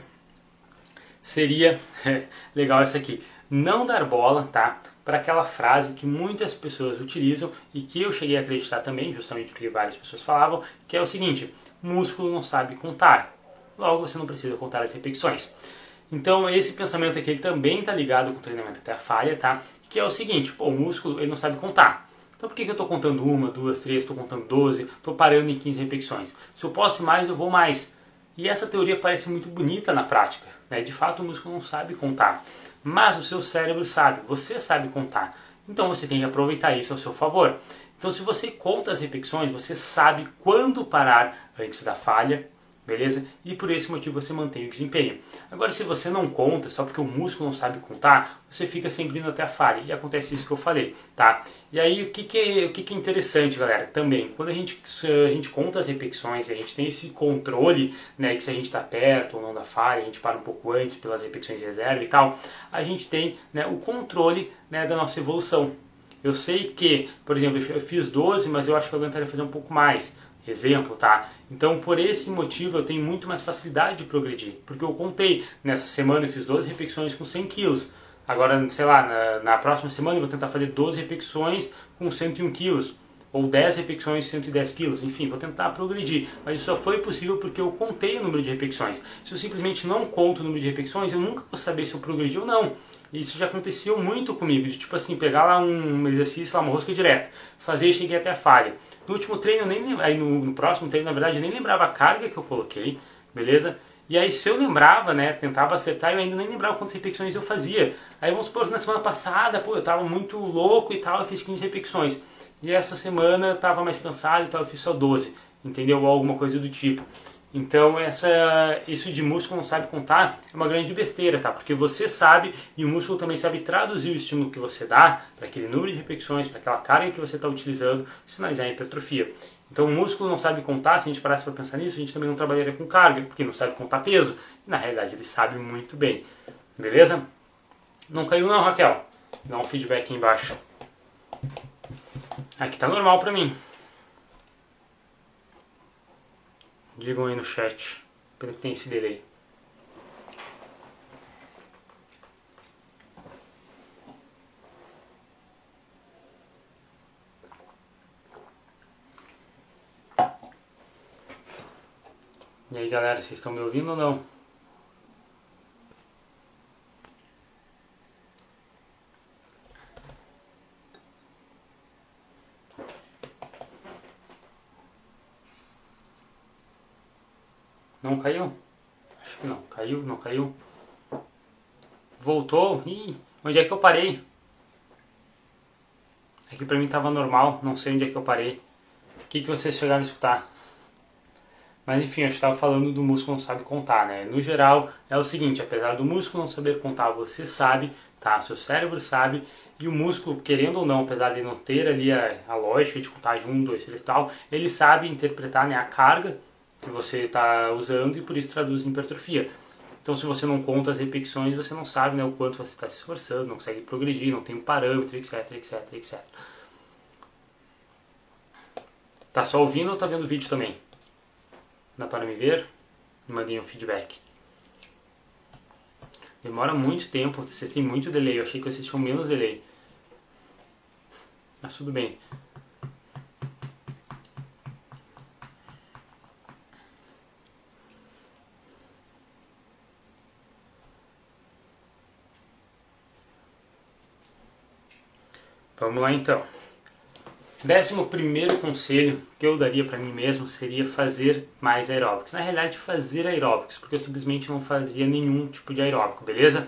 seria legal esse aqui. Não dar bola, tá? Para aquela frase que muitas pessoas utilizam e que eu cheguei a acreditar também, justamente porque várias pessoas falavam, que é o seguinte: músculo não sabe contar. Logo, você não precisa contar as repetições. Então, esse pensamento aqui ele também está ligado com o treinamento até a falha, tá? Que é o seguinte: pô, o músculo ele não sabe contar. Então, por que, que eu estou contando uma, duas, três, estou contando 12, estou parando em 15 repetições? Se eu posso mais, eu vou mais. E essa teoria parece muito bonita na prática. Né? De fato, o músculo não sabe contar. Mas o seu cérebro sabe, você sabe contar. Então você tem que aproveitar isso ao seu favor. Então, se você conta as repetições, você sabe quando parar antes da falha beleza? E por esse motivo você mantém o desempenho. Agora, se você não conta, só porque o músculo não sabe contar, você fica sempre indo até a falha. E acontece isso que eu falei, tá? E aí, o que, que, é, o que, que é interessante, galera? Também, quando a gente, a gente conta as repetições, a gente tem esse controle, né, que se a gente está perto ou não da falha, a gente para um pouco antes pelas repetições de reserva e tal, a gente tem né, o controle né, da nossa evolução. Eu sei que, por exemplo, eu fiz 12, mas eu acho que eu aguentaria fazer um pouco mais exemplo, tá? Então, por esse motivo, eu tenho muito mais facilidade de progredir, porque eu contei, nessa semana eu fiz 12 repetições com 100 quilos, agora, sei lá, na, na próxima semana eu vou tentar fazer 12 repetições com 101 quilos, ou 10 repetições de 110 quilos, enfim, vou tentar progredir, mas isso só foi possível porque eu contei o número de repetições. Se eu simplesmente não conto o número de repetições, eu nunca vou saber se eu progredi ou não. Isso já aconteceu muito comigo, de tipo assim, pegar lá um exercício, lá, uma rosca direta, fazer e cheguei até a falha. No último treino, nem aí no, no, próximo treino, na verdade, eu nem lembrava a carga que eu coloquei, beleza? E aí se eu lembrava, né, tentava acertar, eu ainda nem lembrava quantas repetições eu fazia. Aí vamos supor, na semana passada, pô, eu tava muito louco e tal, eu fiz 15 repetições. E essa semana eu tava mais cansado e tal, eu fiz só 12, entendeu? Ou alguma coisa do tipo. Então, essa, isso de músculo não sabe contar é uma grande besteira, tá? Porque você sabe e o músculo também sabe traduzir o estímulo que você dá para aquele número de repetições, para aquela carga que você está utilizando, sinalizar a hipertrofia. Então, o músculo não sabe contar, se a gente parasse para pensar nisso, a gente também não trabalharia com carga, porque não sabe contar peso. Na realidade, ele sabe muito bem. Beleza? Não caiu não, Raquel? Dá um feedback aqui embaixo. Aqui tá normal pra mim. Digam aí no chat. Pena que tem esse delay. E aí galera, vocês estão me ouvindo ou não? Não caiu? Acho que não. Caiu? Não caiu? Voltou? Ih, onde é que eu parei? É que pra mim tava normal, não sei onde é que eu parei. O que, que vocês chegaram a escutar? Mas enfim, eu estava falando do músculo não sabe contar, né? No geral, é o seguinte, apesar do músculo não saber contar, você sabe, tá? Seu cérebro sabe, e o músculo, querendo ou não, apesar de não ter ali a, a lógica de contar um, dois, três e tal, ele sabe interpretar né, a carga que você está usando e por isso traduz em hipertrofia. Então, se você não conta as repetições, você não sabe né, o quanto você está se esforçando, não consegue progredir, não tem um parâmetro, etc, etc, etc. Tá só ouvindo ou tá vendo o vídeo também? Dá para me ver? Me mandem um feedback. Demora muito tempo, vocês têm muito delay. Eu achei que vocês tinham menos delay. Mas tudo bem. Vamos lá então. Décimo primeiro conselho que eu daria para mim mesmo seria fazer mais aeróbicos. Na realidade, fazer aeróbicos, porque eu simplesmente não fazia nenhum tipo de aeróbico, beleza?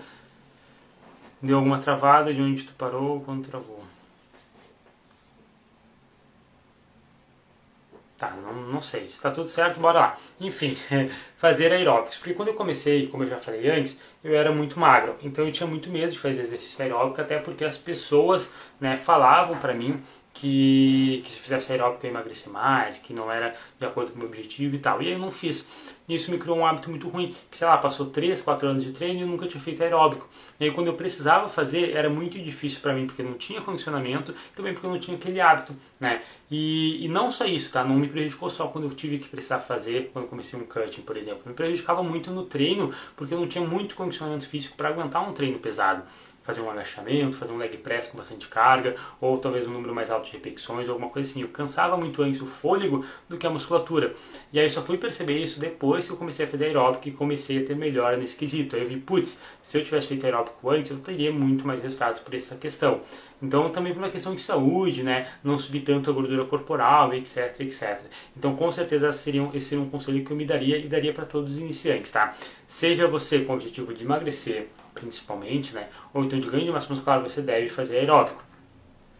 Deu alguma travada de onde tu parou quando travou? Tá, não, não sei. Se tá tudo certo, bora lá. Enfim, fazer aeróbicos. Porque quando eu comecei, como eu já falei antes, eu era muito magro. Então eu tinha muito medo de fazer exercício aeróbico, até porque as pessoas né, falavam para mim que, que se fizesse aeróbico eu ia emagrecer mais, que não era de acordo com o meu objetivo e tal. E aí eu não fiz. E isso me criou um hábito muito ruim, que sei lá, passou 3, 4 anos de treino e eu nunca tinha feito aeróbico. E aí quando eu precisava fazer, era muito difícil para mim, porque não tinha condicionamento, também porque eu não tinha aquele hábito, né? E, e não só isso, tá? Não me prejudicou só quando eu tive que precisar fazer, quando eu comecei um cutting, por exemplo. Me prejudicava muito no treino, porque eu não tinha muito condicionamento físico para aguentar um treino pesado fazer um agachamento, fazer um leg press com bastante carga, ou talvez um número mais alto de repetições, alguma coisa assim. Eu cansava muito antes o fôlego do que a musculatura. E aí eu só fui perceber isso depois que eu comecei a fazer aeróbico e comecei a ter melhora nesse quesito. Aí eu vi, putz, se eu tivesse feito aeróbico antes, eu teria muito mais resultados por essa questão. Então também por uma questão de saúde, né? Não subir tanto a gordura corporal, etc, etc. Então com certeza seriam, esse seria um conselho que eu me daria e daria para todos os iniciantes, tá? Seja você com o objetivo de emagrecer, principalmente, né? Ou então de ganho de massa muscular, você deve fazer aeróbico.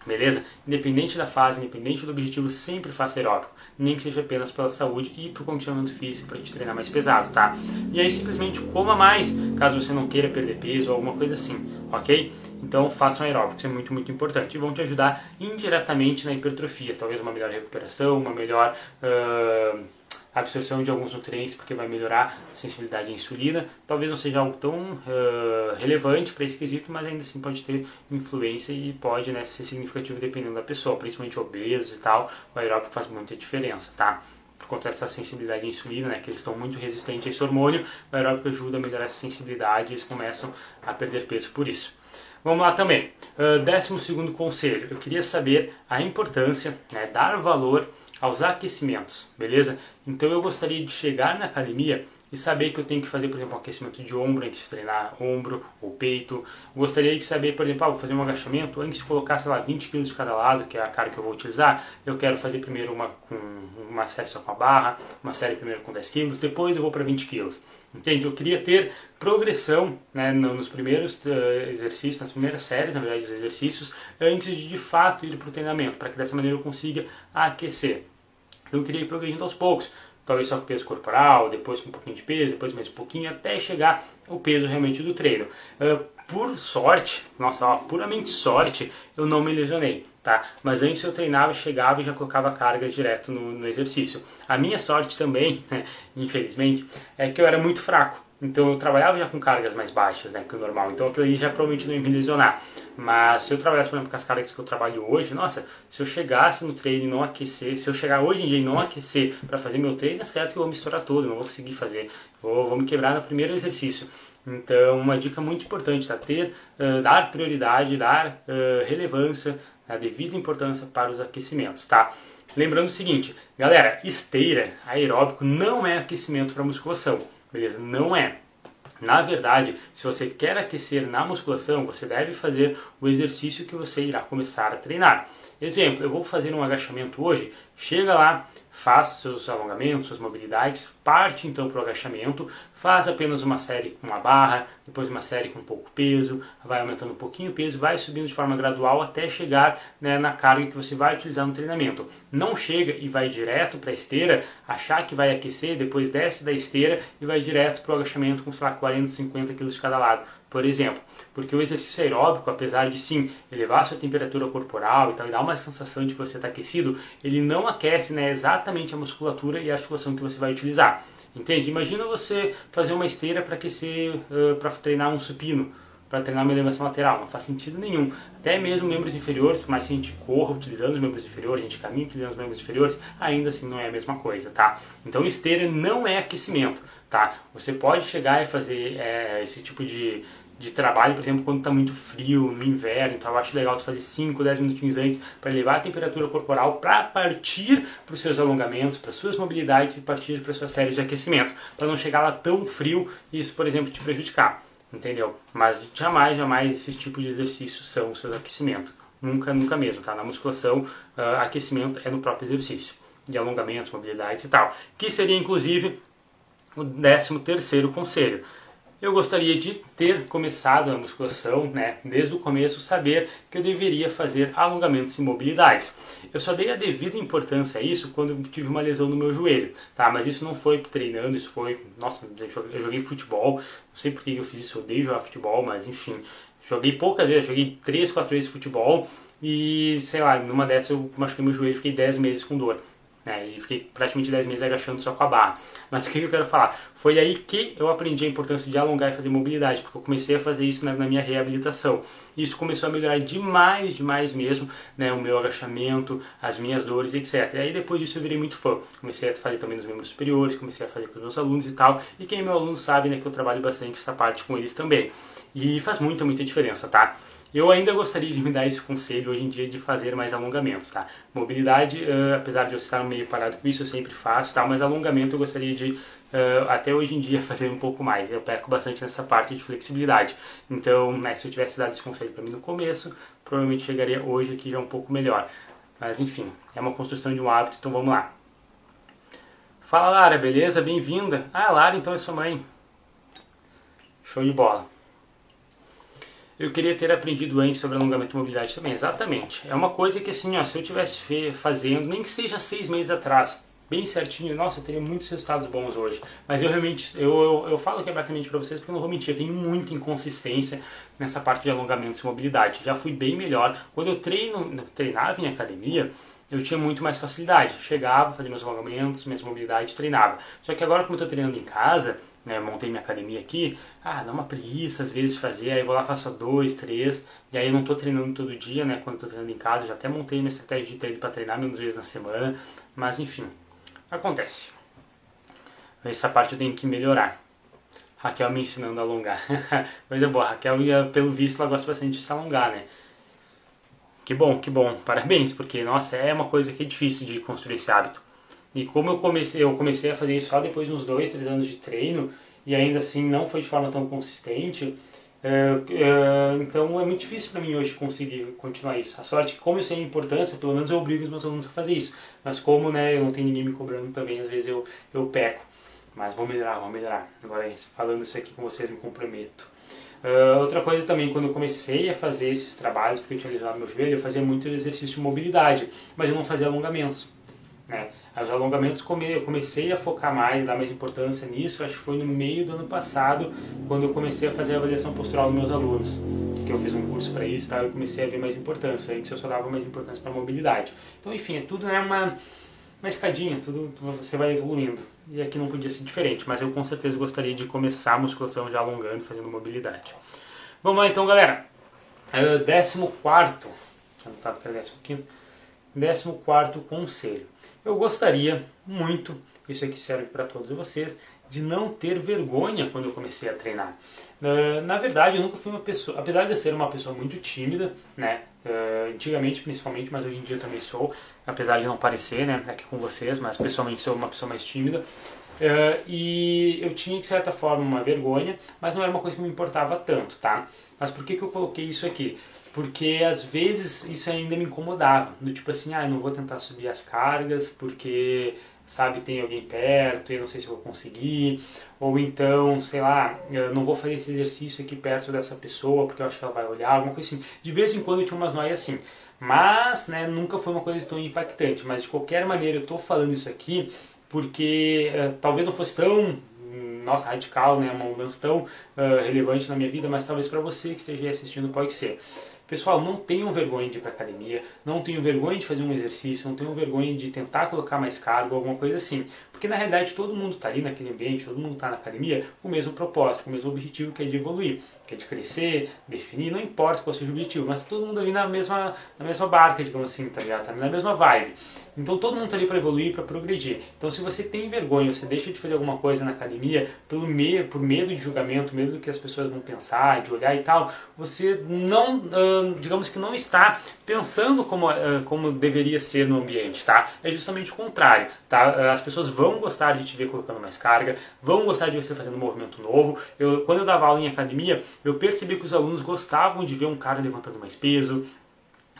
Beleza? Independente da fase, independente do objetivo, sempre faça aeróbico. Nem que seja apenas pela saúde e para o condicionamento físico para te treinar mais pesado, tá? E aí simplesmente coma mais, caso você não queira perder peso ou alguma coisa assim, ok? Então façam aeróbico, isso é muito, muito importante. E vão te ajudar indiretamente na hipertrofia. Talvez uma melhor recuperação, uma melhor. Uh absorção de alguns nutrientes, porque vai melhorar a sensibilidade à insulina. Talvez não seja algo tão uh, relevante para esse quesito, mas ainda assim pode ter influência e pode né, ser significativo dependendo da pessoa, principalmente obesos e tal. O aeróbico faz muita diferença, tá? Por conta dessa sensibilidade à insulina, né, que eles estão muito resistentes a esse hormônio, o aeróbico ajuda a melhorar essa sensibilidade e eles começam a perder peso por isso. Vamos lá também. Uh, décimo segundo conselho. Eu queria saber a importância, né, dar valor aos aquecimentos, beleza? Então eu gostaria de chegar na academia e saber que eu tenho que fazer, por exemplo, um aquecimento de ombro antes de treinar ombro ou peito. Gostaria de saber, por exemplo, ah, vou fazer um agachamento antes de colocar, sei lá, 20 kg de cada lado, que é a carga que eu vou utilizar. Eu quero fazer primeiro uma, com, uma série só com a barra, uma série primeiro com 10 kg, depois eu vou para 20 kg. Entende? Eu queria ter progressão né, nos primeiros uh, exercícios, nas primeiras séries, na verdade, dos exercícios, antes de de fato ir para o treinamento, para que dessa maneira eu consiga aquecer. Então, eu queria ir progredindo aos poucos, talvez só com peso corporal, depois com um pouquinho de peso, depois mais um pouquinho, até chegar o peso realmente do treino. Uh, por sorte, nossa, puramente sorte, eu não me lesionei, tá? Mas antes eu treinava, chegava e já colocava carga direto no, no exercício. A minha sorte também, né, infelizmente, é que eu era muito fraco. Então eu trabalhava já com cargas mais baixas né, que o normal, então aquilo ali já provavelmente não ia me lesionar. Mas se eu trabalhasse, por exemplo, com as cargas que eu trabalho hoje, nossa, se eu chegasse no treino e não aquecer, se eu chegar hoje em dia e não aquecer para fazer meu treino, é certo que eu vou me estourar todo, não vou conseguir fazer, vou, vou me quebrar no primeiro exercício. Então, uma dica muito importante, tá? Ter, uh, dar prioridade, dar uh, relevância, a devida importância para os aquecimentos, tá? Lembrando o seguinte, galera, esteira aeróbico não é aquecimento para musculação, beleza? Não é. Na verdade, se você quer aquecer na musculação, você deve fazer o exercício que você irá começar a treinar. Exemplo, eu vou fazer um agachamento hoje, chega lá, faz seus alongamentos, suas mobilidades, parte então para o agachamento, faz apenas uma série com uma barra, depois uma série com pouco peso, vai aumentando um pouquinho o peso, vai subindo de forma gradual até chegar né, na carga que você vai utilizar no treinamento. Não chega e vai direto para a esteira, achar que vai aquecer, depois desce da esteira e vai direto para o agachamento com, sei lá, 40, 50 kg de cada lado por exemplo. Porque o exercício aeróbico, apesar de sim elevar sua temperatura corporal e tal, e dar uma sensação de que você está aquecido, ele não aquece né, exatamente a musculatura e a articulação que você vai utilizar. Entende? Imagina você fazer uma esteira para aquecer, uh, para treinar um supino, para treinar uma elevação lateral. Não faz sentido nenhum. Até mesmo membros inferiores, por mais que a gente corra utilizando os membros inferiores, a gente caminhe utilizando os membros inferiores, ainda assim não é a mesma coisa, tá? Então esteira não é aquecimento, tá? Você pode chegar e fazer é, esse tipo de, de trabalho, por exemplo, quando está muito frio, no inverno, então eu acho legal tu fazer 5, 10 minutinhos antes para elevar a temperatura corporal para partir para os seus alongamentos, para suas mobilidades e partir para suas séries de aquecimento, para não chegar lá tão frio e isso, por exemplo, te prejudicar, entendeu? Mas jamais, jamais esses tipos de exercícios são os seus aquecimentos, nunca, nunca mesmo, tá? Na musculação, uh, aquecimento é no próprio exercício, de alongamentos, mobilidades e tal, que seria inclusive o décimo terceiro conselho eu gostaria de ter começado a musculação, né, desde o começo, saber que eu deveria fazer alongamentos e mobilidades. Eu só dei a devida importância a isso quando tive uma lesão no meu joelho, tá? Mas isso não foi treinando, isso foi, nossa, eu joguei futebol, não sei porque eu fiz isso, eu odeio jogar futebol, mas enfim, joguei poucas vezes, joguei 3, 4 vezes futebol e, sei lá, numa dessas eu machuquei meu joelho e fiquei 10 meses com dor. Né? E fiquei praticamente 10 meses agachando só com a barra. Mas o que eu quero falar? Foi aí que eu aprendi a importância de alongar e fazer mobilidade, porque eu comecei a fazer isso na, na minha reabilitação. Isso começou a melhorar demais, demais mesmo, né? o meu agachamento, as minhas dores, etc. E aí depois disso eu virei muito fã. Comecei a fazer também nos membros superiores, comecei a fazer com os meus alunos e tal. E quem é meu aluno sabe né, que eu trabalho bastante essa parte com eles também. E faz muita, muita diferença, tá? Eu ainda gostaria de me dar esse conselho hoje em dia de fazer mais alongamentos, tá? Mobilidade, uh, apesar de eu estar meio parado com isso, eu sempre faço, tá? Mas alongamento eu gostaria de, uh, até hoje em dia, fazer um pouco mais. Eu peco bastante nessa parte de flexibilidade. Então, né, se eu tivesse dado esse conselho para mim no começo, provavelmente chegaria hoje aqui já um pouco melhor. Mas, enfim, é uma construção de um hábito, então vamos lá. Fala, Lara, beleza? Bem-vinda. Ah, Lara, então é sua mãe. Show de bola. Eu queria ter aprendido antes sobre alongamento e mobilidade também, exatamente. É uma coisa que assim, ó, se eu tivesse fazendo, nem que seja seis meses atrás, bem certinho, nossa, eu teria muitos resultados bons hoje. Mas eu realmente, eu, eu, eu falo aqui abertamente para vocês porque eu não vou mentir, eu tenho muita inconsistência nessa parte de alongamento e mobilidade. Já fui bem melhor. Quando eu treino, treinava em academia, eu tinha muito mais facilidade. Chegava, fazia meus alongamentos, minhas mobilidades, treinava. Só que agora, como eu estou treinando em casa, né, montei minha academia aqui, ah, dá uma preguiça às vezes fazer, aí vou lá faço dois, três, e aí eu não estou treinando todo dia, né, quando estou treinando em casa, já até montei minha estratégia de treino para treinar menos vezes na semana, mas enfim, acontece. Essa parte eu tenho que melhorar. Raquel me ensinando a alongar. Coisa boa, Raquel, pelo visto, ela gosta bastante de se alongar, né? Que bom, que bom. Parabéns, porque, nossa, é uma coisa que é difícil de construir esse hábito. E como eu comecei, eu comecei a fazer isso só depois de uns dois, três anos de treino, e ainda assim não foi de forma tão consistente, é, é, então é muito difícil para mim hoje conseguir continuar isso. A sorte é que, como eu sei a importância, pelo menos eu obrigo os meus alunos a fazer isso. Mas como né, eu não tenho ninguém me cobrando também, às vezes eu, eu peco. Mas vou melhorar, vou melhorar. Agora, falando isso aqui com vocês, me comprometo. Uh, outra coisa também, quando eu comecei a fazer esses trabalhos, porque eu tinha lesionado meu joelho, eu fazia muito exercício de mobilidade, mas eu não fazia alongamentos. Né? Os alongamentos eu comecei a focar mais, dar mais importância nisso, acho que foi no meio do ano passado, quando eu comecei a fazer a avaliação postural dos meus alunos, que eu fiz um curso para isso, tá? eu comecei a ver mais importância, antes eu só dava mais importância para a mobilidade. Então, enfim, é tudo né, uma, uma escadinha, tudo você vai evoluindo. E aqui não podia ser diferente, mas eu com certeza gostaria de começar a musculação já alongando, fazendo mobilidade. Vamos lá então, galera. Uh, décimo quarto, tinha notado que era décimo quinto, décimo quarto conselho. Eu gostaria muito, isso aqui serve para todos vocês, de não ter vergonha quando eu comecei a treinar. Uh, na verdade, eu nunca fui uma pessoa, apesar de eu ser uma pessoa muito tímida, né, uh, antigamente principalmente, mas hoje em dia também sou, apesar de não parecer, né, aqui com vocês, mas pessoalmente sou uma pessoa mais tímida. Uh, e eu tinha, de certa forma, uma vergonha, mas não era uma coisa que me importava tanto, tá? Mas por que, que eu coloquei isso aqui? Porque às vezes isso ainda me incomodava, do tipo assim, ah, eu não vou tentar subir as cargas porque, sabe, tem alguém perto e não sei se eu vou conseguir, ou então, sei lá, eu não vou fazer esse exercício aqui perto dessa pessoa porque eu acho que ela vai olhar, alguma coisa assim. De vez em quando eu tinha umas noias assim. Mas, né, nunca foi uma coisa tão impactante. Mas de qualquer maneira, eu estou falando isso aqui porque uh, talvez não fosse tão nossa, radical, né, uma mudança tão uh, relevante na minha vida, mas talvez para você que esteja assistindo pode ser. Pessoal, não tenham vergonha de ir para academia, não tenham vergonha de fazer um exercício, não tenham vergonha de tentar colocar mais cargo, alguma coisa assim. Porque na realidade todo mundo está ali naquele ambiente, todo mundo está na academia com o mesmo propósito, com o mesmo objetivo que é de evoluir, que é de crescer, definir, não importa qual seja o objetivo, mas tá todo mundo ali na mesma, na mesma barca, digamos assim, tá ligado? Tá na mesma vibe. Então todo mundo está ali para evoluir, para progredir. Então se você tem vergonha, você deixa de fazer alguma coisa na academia pelo medo, por medo de julgamento, medo do que as pessoas vão pensar, de olhar e tal, você não, digamos que não está pensando como, como deveria ser no ambiente, tá? É justamente o contrário, tá? As pessoas vão gostar de te ver colocando mais carga, vão gostar de você fazendo um movimento novo. Eu, quando eu dava aula em academia, eu percebi que os alunos gostavam de ver um cara levantando mais peso,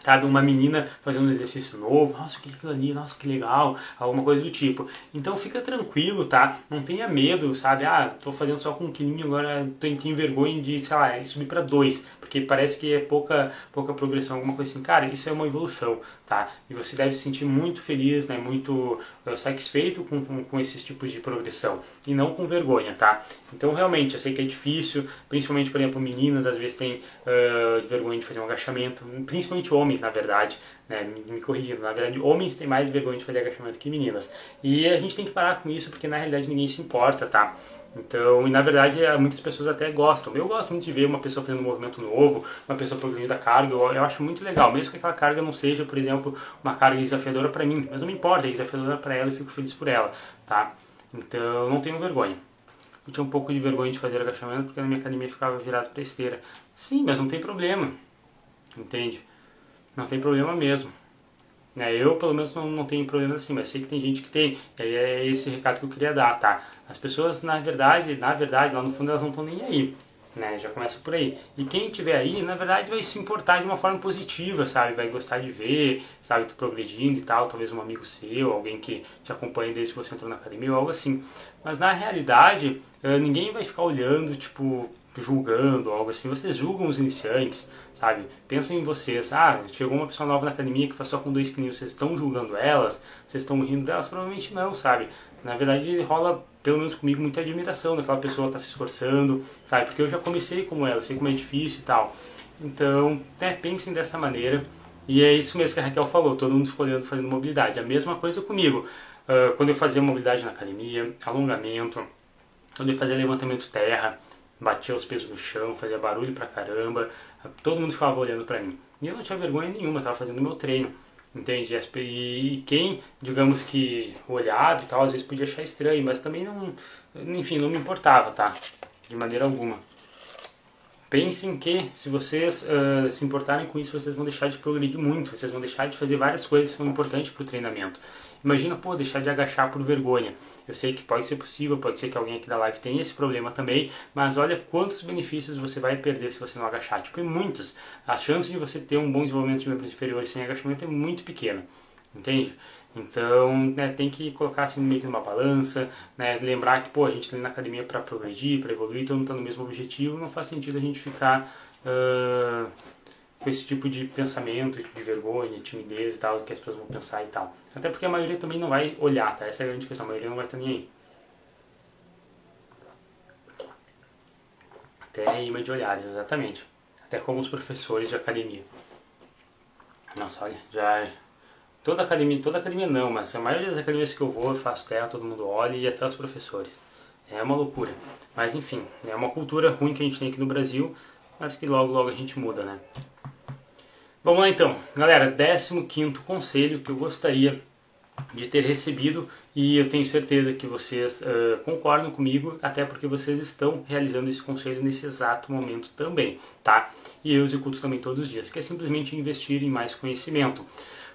sabe, uma menina fazendo um exercício novo, nossa, o que é aquilo ali, nossa, que legal, alguma coisa do tipo. Então fica tranquilo, tá? Não tenha medo, sabe? Ah, tô fazendo só com um quilinho, agora tenho vergonha de, sei lá, subir para dois, porque parece que é pouca, pouca progressão, alguma coisa assim. Cara, isso é uma evolução, tá? E você deve se sentir muito feliz, né? Muito uh, satisfeito com, com, com esses tipos de progressão e não com vergonha, tá? Então, realmente, eu sei que é difícil, principalmente, por exemplo, meninas às vezes têm uh, vergonha de fazer um agachamento, principalmente homens, na verdade, né, me, me corrigindo, na verdade, homens têm mais vergonha de fazer agachamento que meninas. E a gente tem que parar com isso, porque na realidade ninguém se importa, tá? Então, e na verdade, muitas pessoas até gostam. Eu gosto muito de ver uma pessoa fazendo um movimento novo, uma pessoa progredindo a carga, eu, eu, acho muito legal, mesmo que aquela carga não seja, por exemplo, uma carga desafiadora para mim, mas não me importa, é desafiadora para ela e fico feliz por ela, tá? Então, não tenho vergonha. Eu tinha um pouco de vergonha de fazer agachamento porque na minha academia ficava virado para esteira. Sim, mas não tem problema, entende? não tem problema mesmo. Né? Eu, pelo menos, não, não tenho problema assim, mas sei que tem gente que tem. E aí é esse recado que eu queria dar, tá? As pessoas, na verdade, na verdade, lá no fundo, elas não estão nem aí. Né? Já começa por aí. E quem tiver aí, na verdade, vai se importar de uma forma positiva, sabe? Vai gostar de ver, sabe, tu progredindo e tal, talvez um amigo seu, alguém que te acompanha desde que você entrou na academia ou algo assim. Mas na realidade, eh, ninguém vai ficar olhando, tipo, julgando, algo assim. Vocês julgam os iniciantes, sabe? Pensem em vocês. Ah, chegou uma pessoa nova na academia que faz só com dois quilinhos. Vocês estão julgando elas? Vocês estão rindo delas? Provavelmente não, sabe? Na verdade, rola, pelo menos comigo, muita admiração daquela pessoa estar tá se esforçando, sabe? Porque eu já comecei como ela, sei como é difícil e tal. Então, né, pensem dessa maneira. E é isso mesmo que a Raquel falou, todo mundo escolhendo fazendo mobilidade. A mesma coisa comigo. Uh, quando eu fazia mobilidade na academia, alongamento, quando eu fazia levantamento terra, batia os pesos no chão, fazia barulho pra caramba, todo mundo ficava olhando pra mim. E eu não tinha vergonha nenhuma, estava fazendo meu treino, entende? E quem, digamos que olhava e tal, às vezes podia achar estranho, mas também não, enfim, não me importava, tá? De maneira alguma. Pensem que se vocês uh, se importarem com isso, vocês vão deixar de progredir muito, vocês vão deixar de fazer várias coisas que são importantes para o treinamento. Imagina, pô, deixar de agachar por vergonha. Eu sei que pode ser possível, pode ser que alguém aqui da live tenha esse problema também, mas olha quantos benefícios você vai perder se você não agachar. Tipo, é muitos. A chance de você ter um bom desenvolvimento de membros inferiores sem agachamento é muito pequena. Entende? Então, né, tem que colocar assim meio que numa balança, né, lembrar que, pô, a gente está na academia para progredir, para evoluir, todo mundo está no mesmo objetivo, não faz sentido a gente ficar uh, com esse tipo de pensamento, de vergonha, timidez e tal, que as pessoas vão pensar e tal. Até porque a maioria também não vai olhar, tá? Essa é a grande questão, a maioria não vai estar nem aí. Até imã de olhares, exatamente. Até como os professores de academia. Nossa, olha, já... Toda academia, toda academia não, mas a maioria das academias que eu vou, eu faço terra, todo mundo olha e até os professores. É uma loucura. Mas enfim, é uma cultura ruim que a gente tem aqui no Brasil, mas que logo logo a gente muda, né? Vamos lá então, galera, 15 conselho que eu gostaria de ter recebido e eu tenho certeza que vocês uh, concordam comigo, até porque vocês estão realizando esse conselho nesse exato momento também, tá? E eu executo também todos os dias, que é simplesmente investir em mais conhecimento.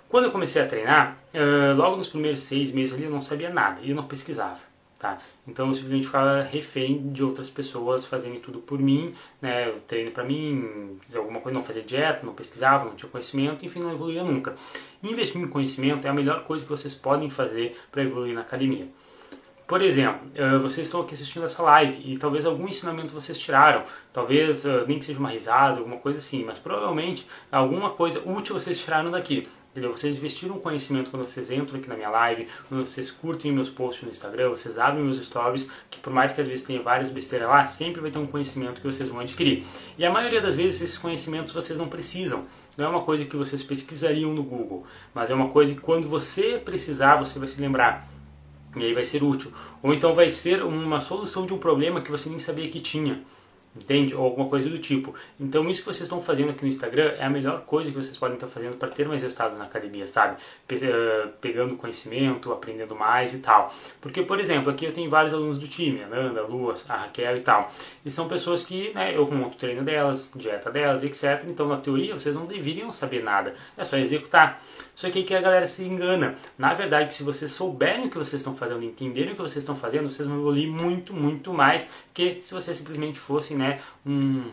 Quando eu comecei a treinar, uh, logo nos primeiros seis meses ali eu não sabia nada e eu não pesquisava. Tá? Então eu simplesmente ficava refém de outras pessoas fazendo tudo por mim, né? Eu treino para mim, alguma coisa, não fazia dieta, não pesquisava, não tinha conhecimento, enfim, não evoluía nunca. Investir em conhecimento é a melhor coisa que vocês podem fazer para evoluir na academia. Por exemplo, eh, vocês estão aqui assistindo essa live e talvez algum ensinamento vocês tiraram, talvez eh, nem que seja uma risada, alguma coisa assim, mas provavelmente alguma coisa útil vocês tiraram daqui. Entendeu? Vocês investiram conhecimento quando vocês entram aqui na minha live, quando vocês curtem meus posts no Instagram, vocês abrem meus stories, que por mais que às vezes tenha várias besteiras lá, sempre vai ter um conhecimento que vocês vão adquirir. E a maioria das vezes esses conhecimentos vocês não precisam. Não é uma coisa que vocês pesquisariam no Google, mas é uma coisa que quando você precisar, você vai se lembrar. E aí vai ser útil. Ou então vai ser uma solução de um problema que você nem sabia que tinha entende? Ou alguma coisa do tipo. Então, isso que vocês estão fazendo aqui no Instagram é a melhor coisa que vocês podem estar fazendo para ter mais resultados na academia, sabe? Eh, pegando conhecimento, aprendendo mais e tal. Porque, por exemplo, aqui eu tenho vários alunos do time, a Nanda, a Lua, a Raquel e tal. E são pessoas que, né, eu monto treino delas, dieta delas, etc. Então, na teoria, vocês não deveriam saber nada. É só executar. Só que que a galera se engana. Na verdade, se vocês souberem o que vocês estão fazendo, entenderem o que vocês estão fazendo, vocês vão evoluir muito, muito mais que se vocês simplesmente fossem, né, um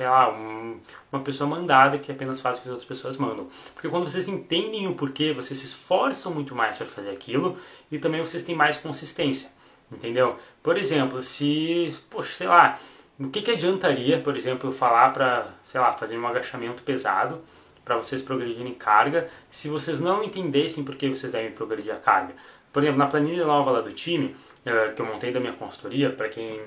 sei lá, um, uma pessoa mandada que apenas faz o que as outras pessoas mandam. Porque quando vocês entendem o porquê, vocês se esforçam muito mais para fazer aquilo e também vocês têm mais consistência, entendeu? Por exemplo, se, poxa, sei lá, o que, que adiantaria, por exemplo, eu falar para, sei lá, fazer um agachamento pesado para vocês progredirem carga, se vocês não entendessem por que vocês devem progredir a carga. Por exemplo, na planilha nova lá do time, uh, que eu montei da minha consultoria, para quem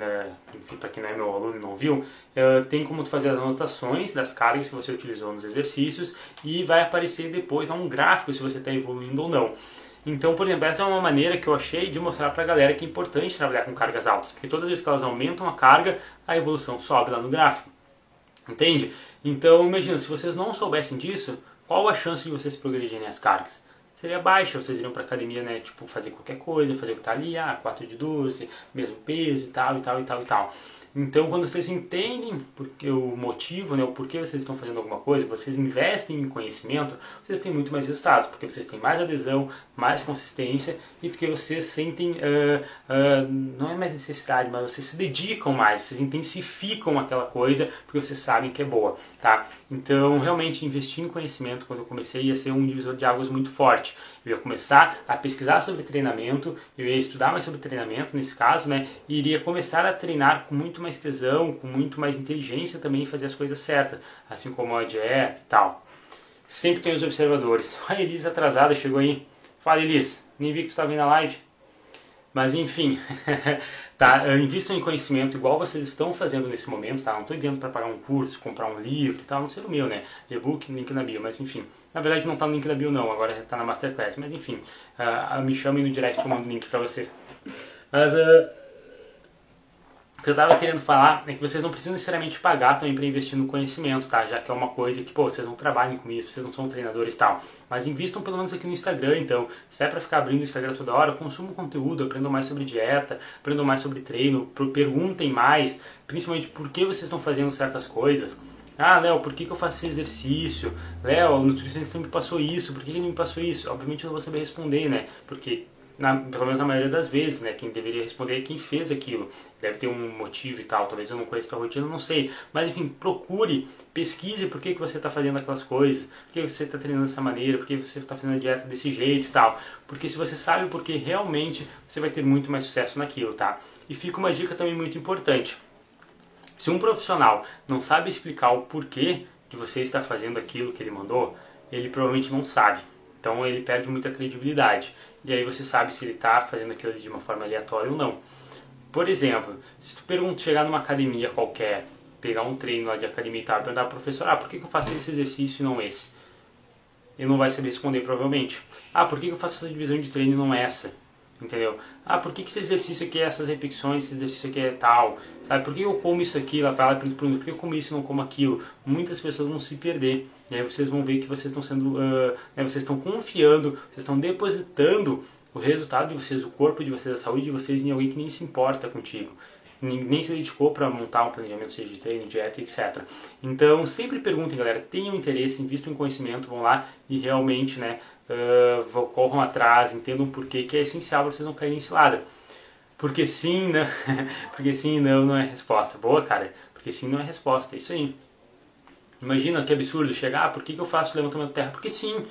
para quem não é meu aluno e não viu, uh, tem como fazer as anotações das cargas que você utilizou nos exercícios e vai aparecer depois um gráfico se você está evoluindo ou não. Então, por exemplo, essa é uma maneira que eu achei de mostrar para a galera que é importante trabalhar com cargas altas, porque todas as vezes que elas aumentam a carga, a evolução sobe lá no gráfico. Entende? Então, imagina, se vocês não soubessem disso, qual a chance de vocês progredirem as cargas? Seria baixa, vocês iriam para academia, né, tipo, fazer qualquer coisa, fazer o que tá ali, ah, 4 de 12, mesmo peso e tal, e tal, e tal, e tal. Então, quando vocês entendem porque o motivo, né, o porquê vocês estão fazendo alguma coisa, vocês investem em conhecimento, vocês têm muito mais resultados, porque vocês têm mais adesão, mais consistência e porque vocês sentem, uh, uh, não é mais necessidade, mas vocês se dedicam mais, vocês intensificam aquela coisa porque vocês sabem que é boa, tá? Então, realmente, investir em conhecimento, quando eu comecei, ia ser um divisor de águas muito forte. Eu ia começar a pesquisar sobre treinamento, eu ia estudar mais sobre treinamento, nesse caso, né, e iria começar a treinar com muito mais tesão, com muito mais inteligência também fazer as coisas certas, assim como a dieta e tal. Sempre tem os observadores. A Elis atrasada chegou aí. Fala Elis, nem vi que você estava vindo na live. Mas enfim, tá? Invistam em conhecimento igual vocês estão fazendo nesse momento, tá? Não estou dizendo para pagar um curso, comprar um livro e tal, não sei o meu, né? E-book, link na bio, mas enfim. Na verdade não está no link na bio não, agora está na Masterclass, mas enfim. Uh, me chamem no direct eu mando o link para vocês. Mas... Uh, que eu estava querendo falar é que vocês não precisam necessariamente pagar também para investir no conhecimento, tá? Já que é uma coisa que, pô, vocês não trabalham com isso, vocês não são treinadores e tal. Mas invistam pelo menos aqui no Instagram, então. Se é para ficar abrindo o Instagram toda hora, consumam conteúdo, aprendam mais sobre dieta, aprendam mais sobre treino, perguntem mais, principalmente por que vocês estão fazendo certas coisas. Ah, Léo, por que, que eu faço esse exercício? Léo, o nutricionista me passou isso, por que ele me passou isso? Obviamente eu não vou saber responder, né? Porque na, pelo menos na maioria das vezes, né? Quem deveria responder é quem fez aquilo. Deve ter um motivo e tal. Talvez eu não conheça a rotina, não sei. Mas enfim, procure, pesquise por que, que você está fazendo aquelas coisas, por que você está treinando dessa maneira, por que você está fazendo a dieta desse jeito e tal. Porque se você sabe por que realmente, você vai ter muito mais sucesso naquilo, tá? E fica uma dica também muito importante. Se um profissional não sabe explicar o porquê de você estar fazendo aquilo que ele mandou, ele provavelmente não sabe. Então ele perde muita credibilidade. E aí você sabe se ele está fazendo aquilo de uma forma aleatória ou não. Por exemplo, se tu pergunta, chegar numa academia qualquer, pegar um treino lá de academia e tal, perguntar ao professor, ah, por que, que eu faço esse exercício e não esse? Ele não vai saber responder provavelmente. Ah, por que, que eu faço essa divisão de treino e não essa? Entendeu? Ah, por que, que esse exercício aqui é essas repetições, esse exercício aqui é tal, sabe? Por que eu como isso aqui, lá fala, por que eu como isso e não como aquilo? Muitas pessoas vão se perder, e aí vocês vão ver que vocês estão sendo, uh, né, vocês estão confiando, vocês estão depositando o resultado de vocês, o corpo de vocês, a saúde de vocês em alguém que nem se importa contigo. Nem se dedicou para montar um planejamento, seja de treino, dieta, etc. Então, sempre perguntem, galera, tenham interesse, invistam em conhecimento, vão lá e realmente, né, uh, corram atrás, entendam por que é essencial para vocês não caírem em cilada. Porque sim, não, porque sim, não, não é resposta. Boa, cara. Porque sim não é resposta, é isso aí. Imagina que absurdo chegar, ah, por que, que eu faço levantamento de terra? Porque sim.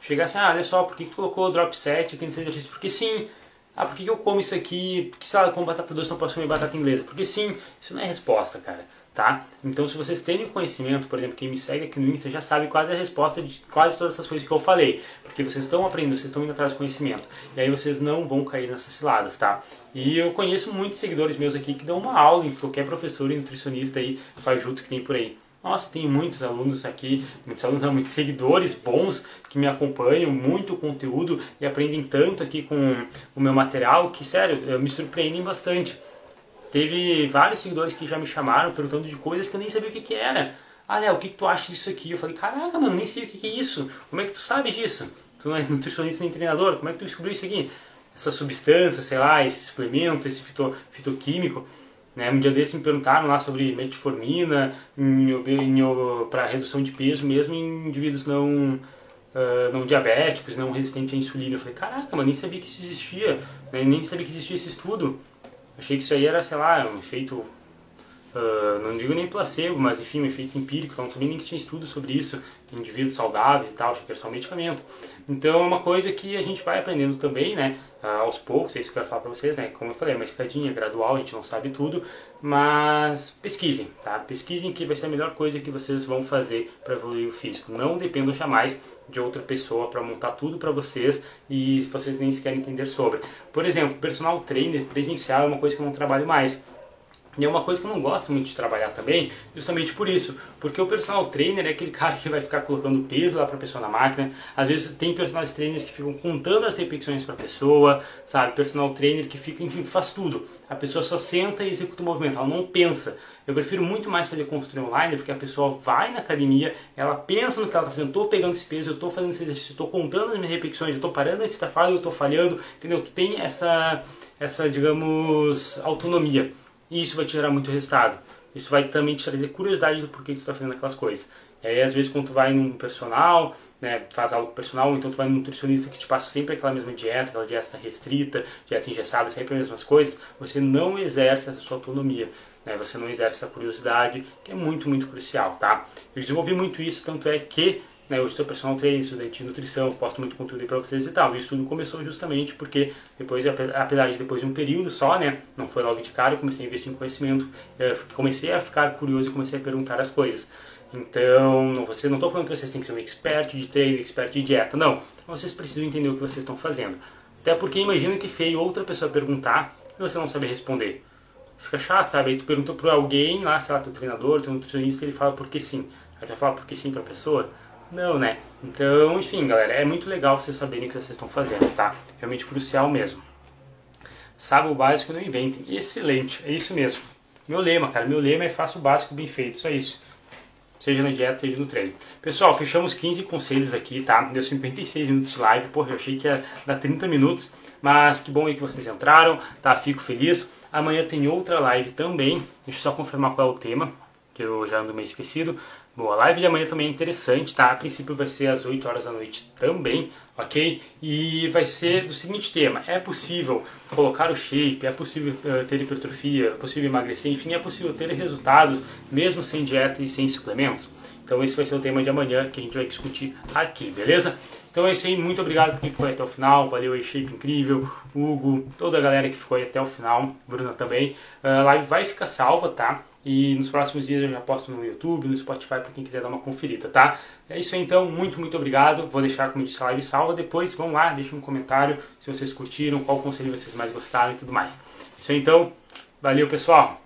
Chegar assim, ah, olha só, por que, que tu colocou drop set aqui nesse exercício? Porque sim. Ah, por que, que eu como isso aqui? Que, sei lá, com batata doce não posso comer batata inglesa? Porque sim. Isso não é resposta, cara tá? Então, se vocês têm conhecimento, por exemplo, quem me segue aqui no Insta já sabe quase a resposta de quase todas essas coisas que eu falei, porque vocês estão aprendendo, vocês estão indo atrás do conhecimento, e aí vocês não vão cair nessas ciladas, tá? E eu conheço muitos seguidores meus aqui que dão uma aula em qualquer professor e nutricionista aí, fajuto que tem por aí. Nossa, tem muitos alunos aqui, muitos alunos, muitos seguidores bons que me acompanham, muito conteúdo e aprendem tanto aqui com o meu material que, sério, me surpreendem bastante. Teve vários seguidores que já me chamaram perguntando de coisas que eu nem sabia o que, que era. Ah, Léo, o que, que tu acha disso aqui? Eu falei, caraca, mano, nem sei o que, que é isso. Como é que tu sabe disso? Tu não é nutricionista nem treinador, como é que tu descobriu isso aqui? Essa substância, sei lá, esse suplemento, esse fito, fitoquímico. Né? Um dia desses me perguntaram lá sobre metformina para redução de peso mesmo em indivíduos não, uh, não diabéticos, não resistentes à insulina. Eu falei, caraca, mano, nem sabia que isso existia, né? nem sabia que existia esse estudo. Achei que isso aí era, sei lá, um efeito, uh, não digo nem placebo, mas enfim, um efeito empírico, então não sabia nem que tinha estudo sobre isso, indivíduos saudáveis e tal, achei que era só medicamento. Então é uma coisa que a gente vai aprendendo também, né, uh, aos poucos, é isso que eu quero falar pra vocês, né, como eu falei, é uma escadinha gradual, a gente não sabe tudo, mas pesquisem, tá? Pesquisem que vai ser a melhor coisa que vocês vão fazer para evoluir o físico. Não dependam jamais de outra pessoa para montar tudo para vocês e vocês nem sequer entender sobre. Por exemplo, personal trainer presencial é uma coisa que eu não trabalho mais. E é uma coisa que eu não gosto muito de trabalhar também, justamente por isso. Porque o personal trainer é aquele cara que vai ficar colocando peso lá para a pessoa na máquina. Às vezes tem personal trainers que ficam contando as repetições para a pessoa, sabe? Personal trainer que fica, enfim, faz tudo. A pessoa só senta e executa o movimento, ela não pensa. Eu prefiro muito mais fazer consultoria online, porque a pessoa vai na academia, ela pensa no que ela está fazendo, estou pegando esse peso, eu estou fazendo esse exercício, estou contando as minhas repetições, eu estou parando antes da falha, eu estou falhando, entendeu? Tu tem essa, essa, digamos, autonomia. E isso vai te gerar muito resultado. Isso vai também te trazer curiosidade do porquê tu está fazendo aquelas coisas. E aí, às vezes, quando tu vai num personal, né, faz algo personal, então tu vai num nutricionista que te passa sempre aquela mesma dieta, aquela dieta restrita, dieta engessada, sempre as mesmas coisas, você não exerce essa sua autonomia. Né, você não exerce essa curiosidade, que é muito, muito crucial, tá? Eu desenvolvi muito isso, tanto é que né, eu sou personal trainer, estudante de nutrição, posto muito conteúdo aí para vocês e tal. Isso tudo começou justamente porque depois, apesar de depois de um período só, né, não foi logo de cara, eu comecei a investir em conhecimento, comecei a ficar curioso e comecei a perguntar as coisas. Então, não, você, não estou falando que vocês têm que ser um expert de treino, expert de dieta, não. Vocês precisam entender o que vocês estão fazendo. Até porque imagina que feio outra pessoa perguntar e você não saber responder. Fica chato, sabe? Aí tu pergunta para alguém lá, sei lá, teu treinador, teu nutricionista, ele fala porque sim. Aí tu vai falar porque sim para a pessoa não, né? Então, enfim, galera, é muito legal vocês saberem o que vocês estão fazendo, tá? Realmente crucial mesmo. Sabe o básico, não inventem. Excelente, é isso mesmo. Meu lema, cara, meu lema é faça o básico bem feito, só isso. Seja na dieta, seja no treino. Pessoal, fechamos 15 conselhos aqui, tá? Deu 56 minutos de live, porra, eu achei que ia dar 30 minutos, mas que bom aí que vocês entraram, tá? Fico feliz. Amanhã tem outra live também, deixa eu só confirmar qual é o tema, que eu já ando meio esquecido. Bom, a live de amanhã também é interessante, tá? A princípio vai ser às 8 horas da noite também, ok? E vai ser do seguinte tema: é possível colocar o shape, é possível uh, ter hipertrofia, é possível emagrecer, enfim, é possível ter resultados mesmo sem dieta e sem suplementos? Então, esse vai ser o tema de amanhã que a gente vai discutir aqui, beleza? Então é isso aí, muito obrigado por quem ficou até o final, valeu aí, Shape incrível, Hugo, toda a galera que ficou aí até o final, Bruna também. A live vai ficar salva, tá? E nos próximos dias eu já posto no YouTube, no Spotify para quem quiser dar uma conferida, tá? É isso aí então, muito, muito obrigado. Vou deixar, como disse, a live salva. Depois vão lá, deixem um comentário se vocês curtiram, qual conselho vocês mais gostaram e tudo mais. Isso aí então, valeu pessoal!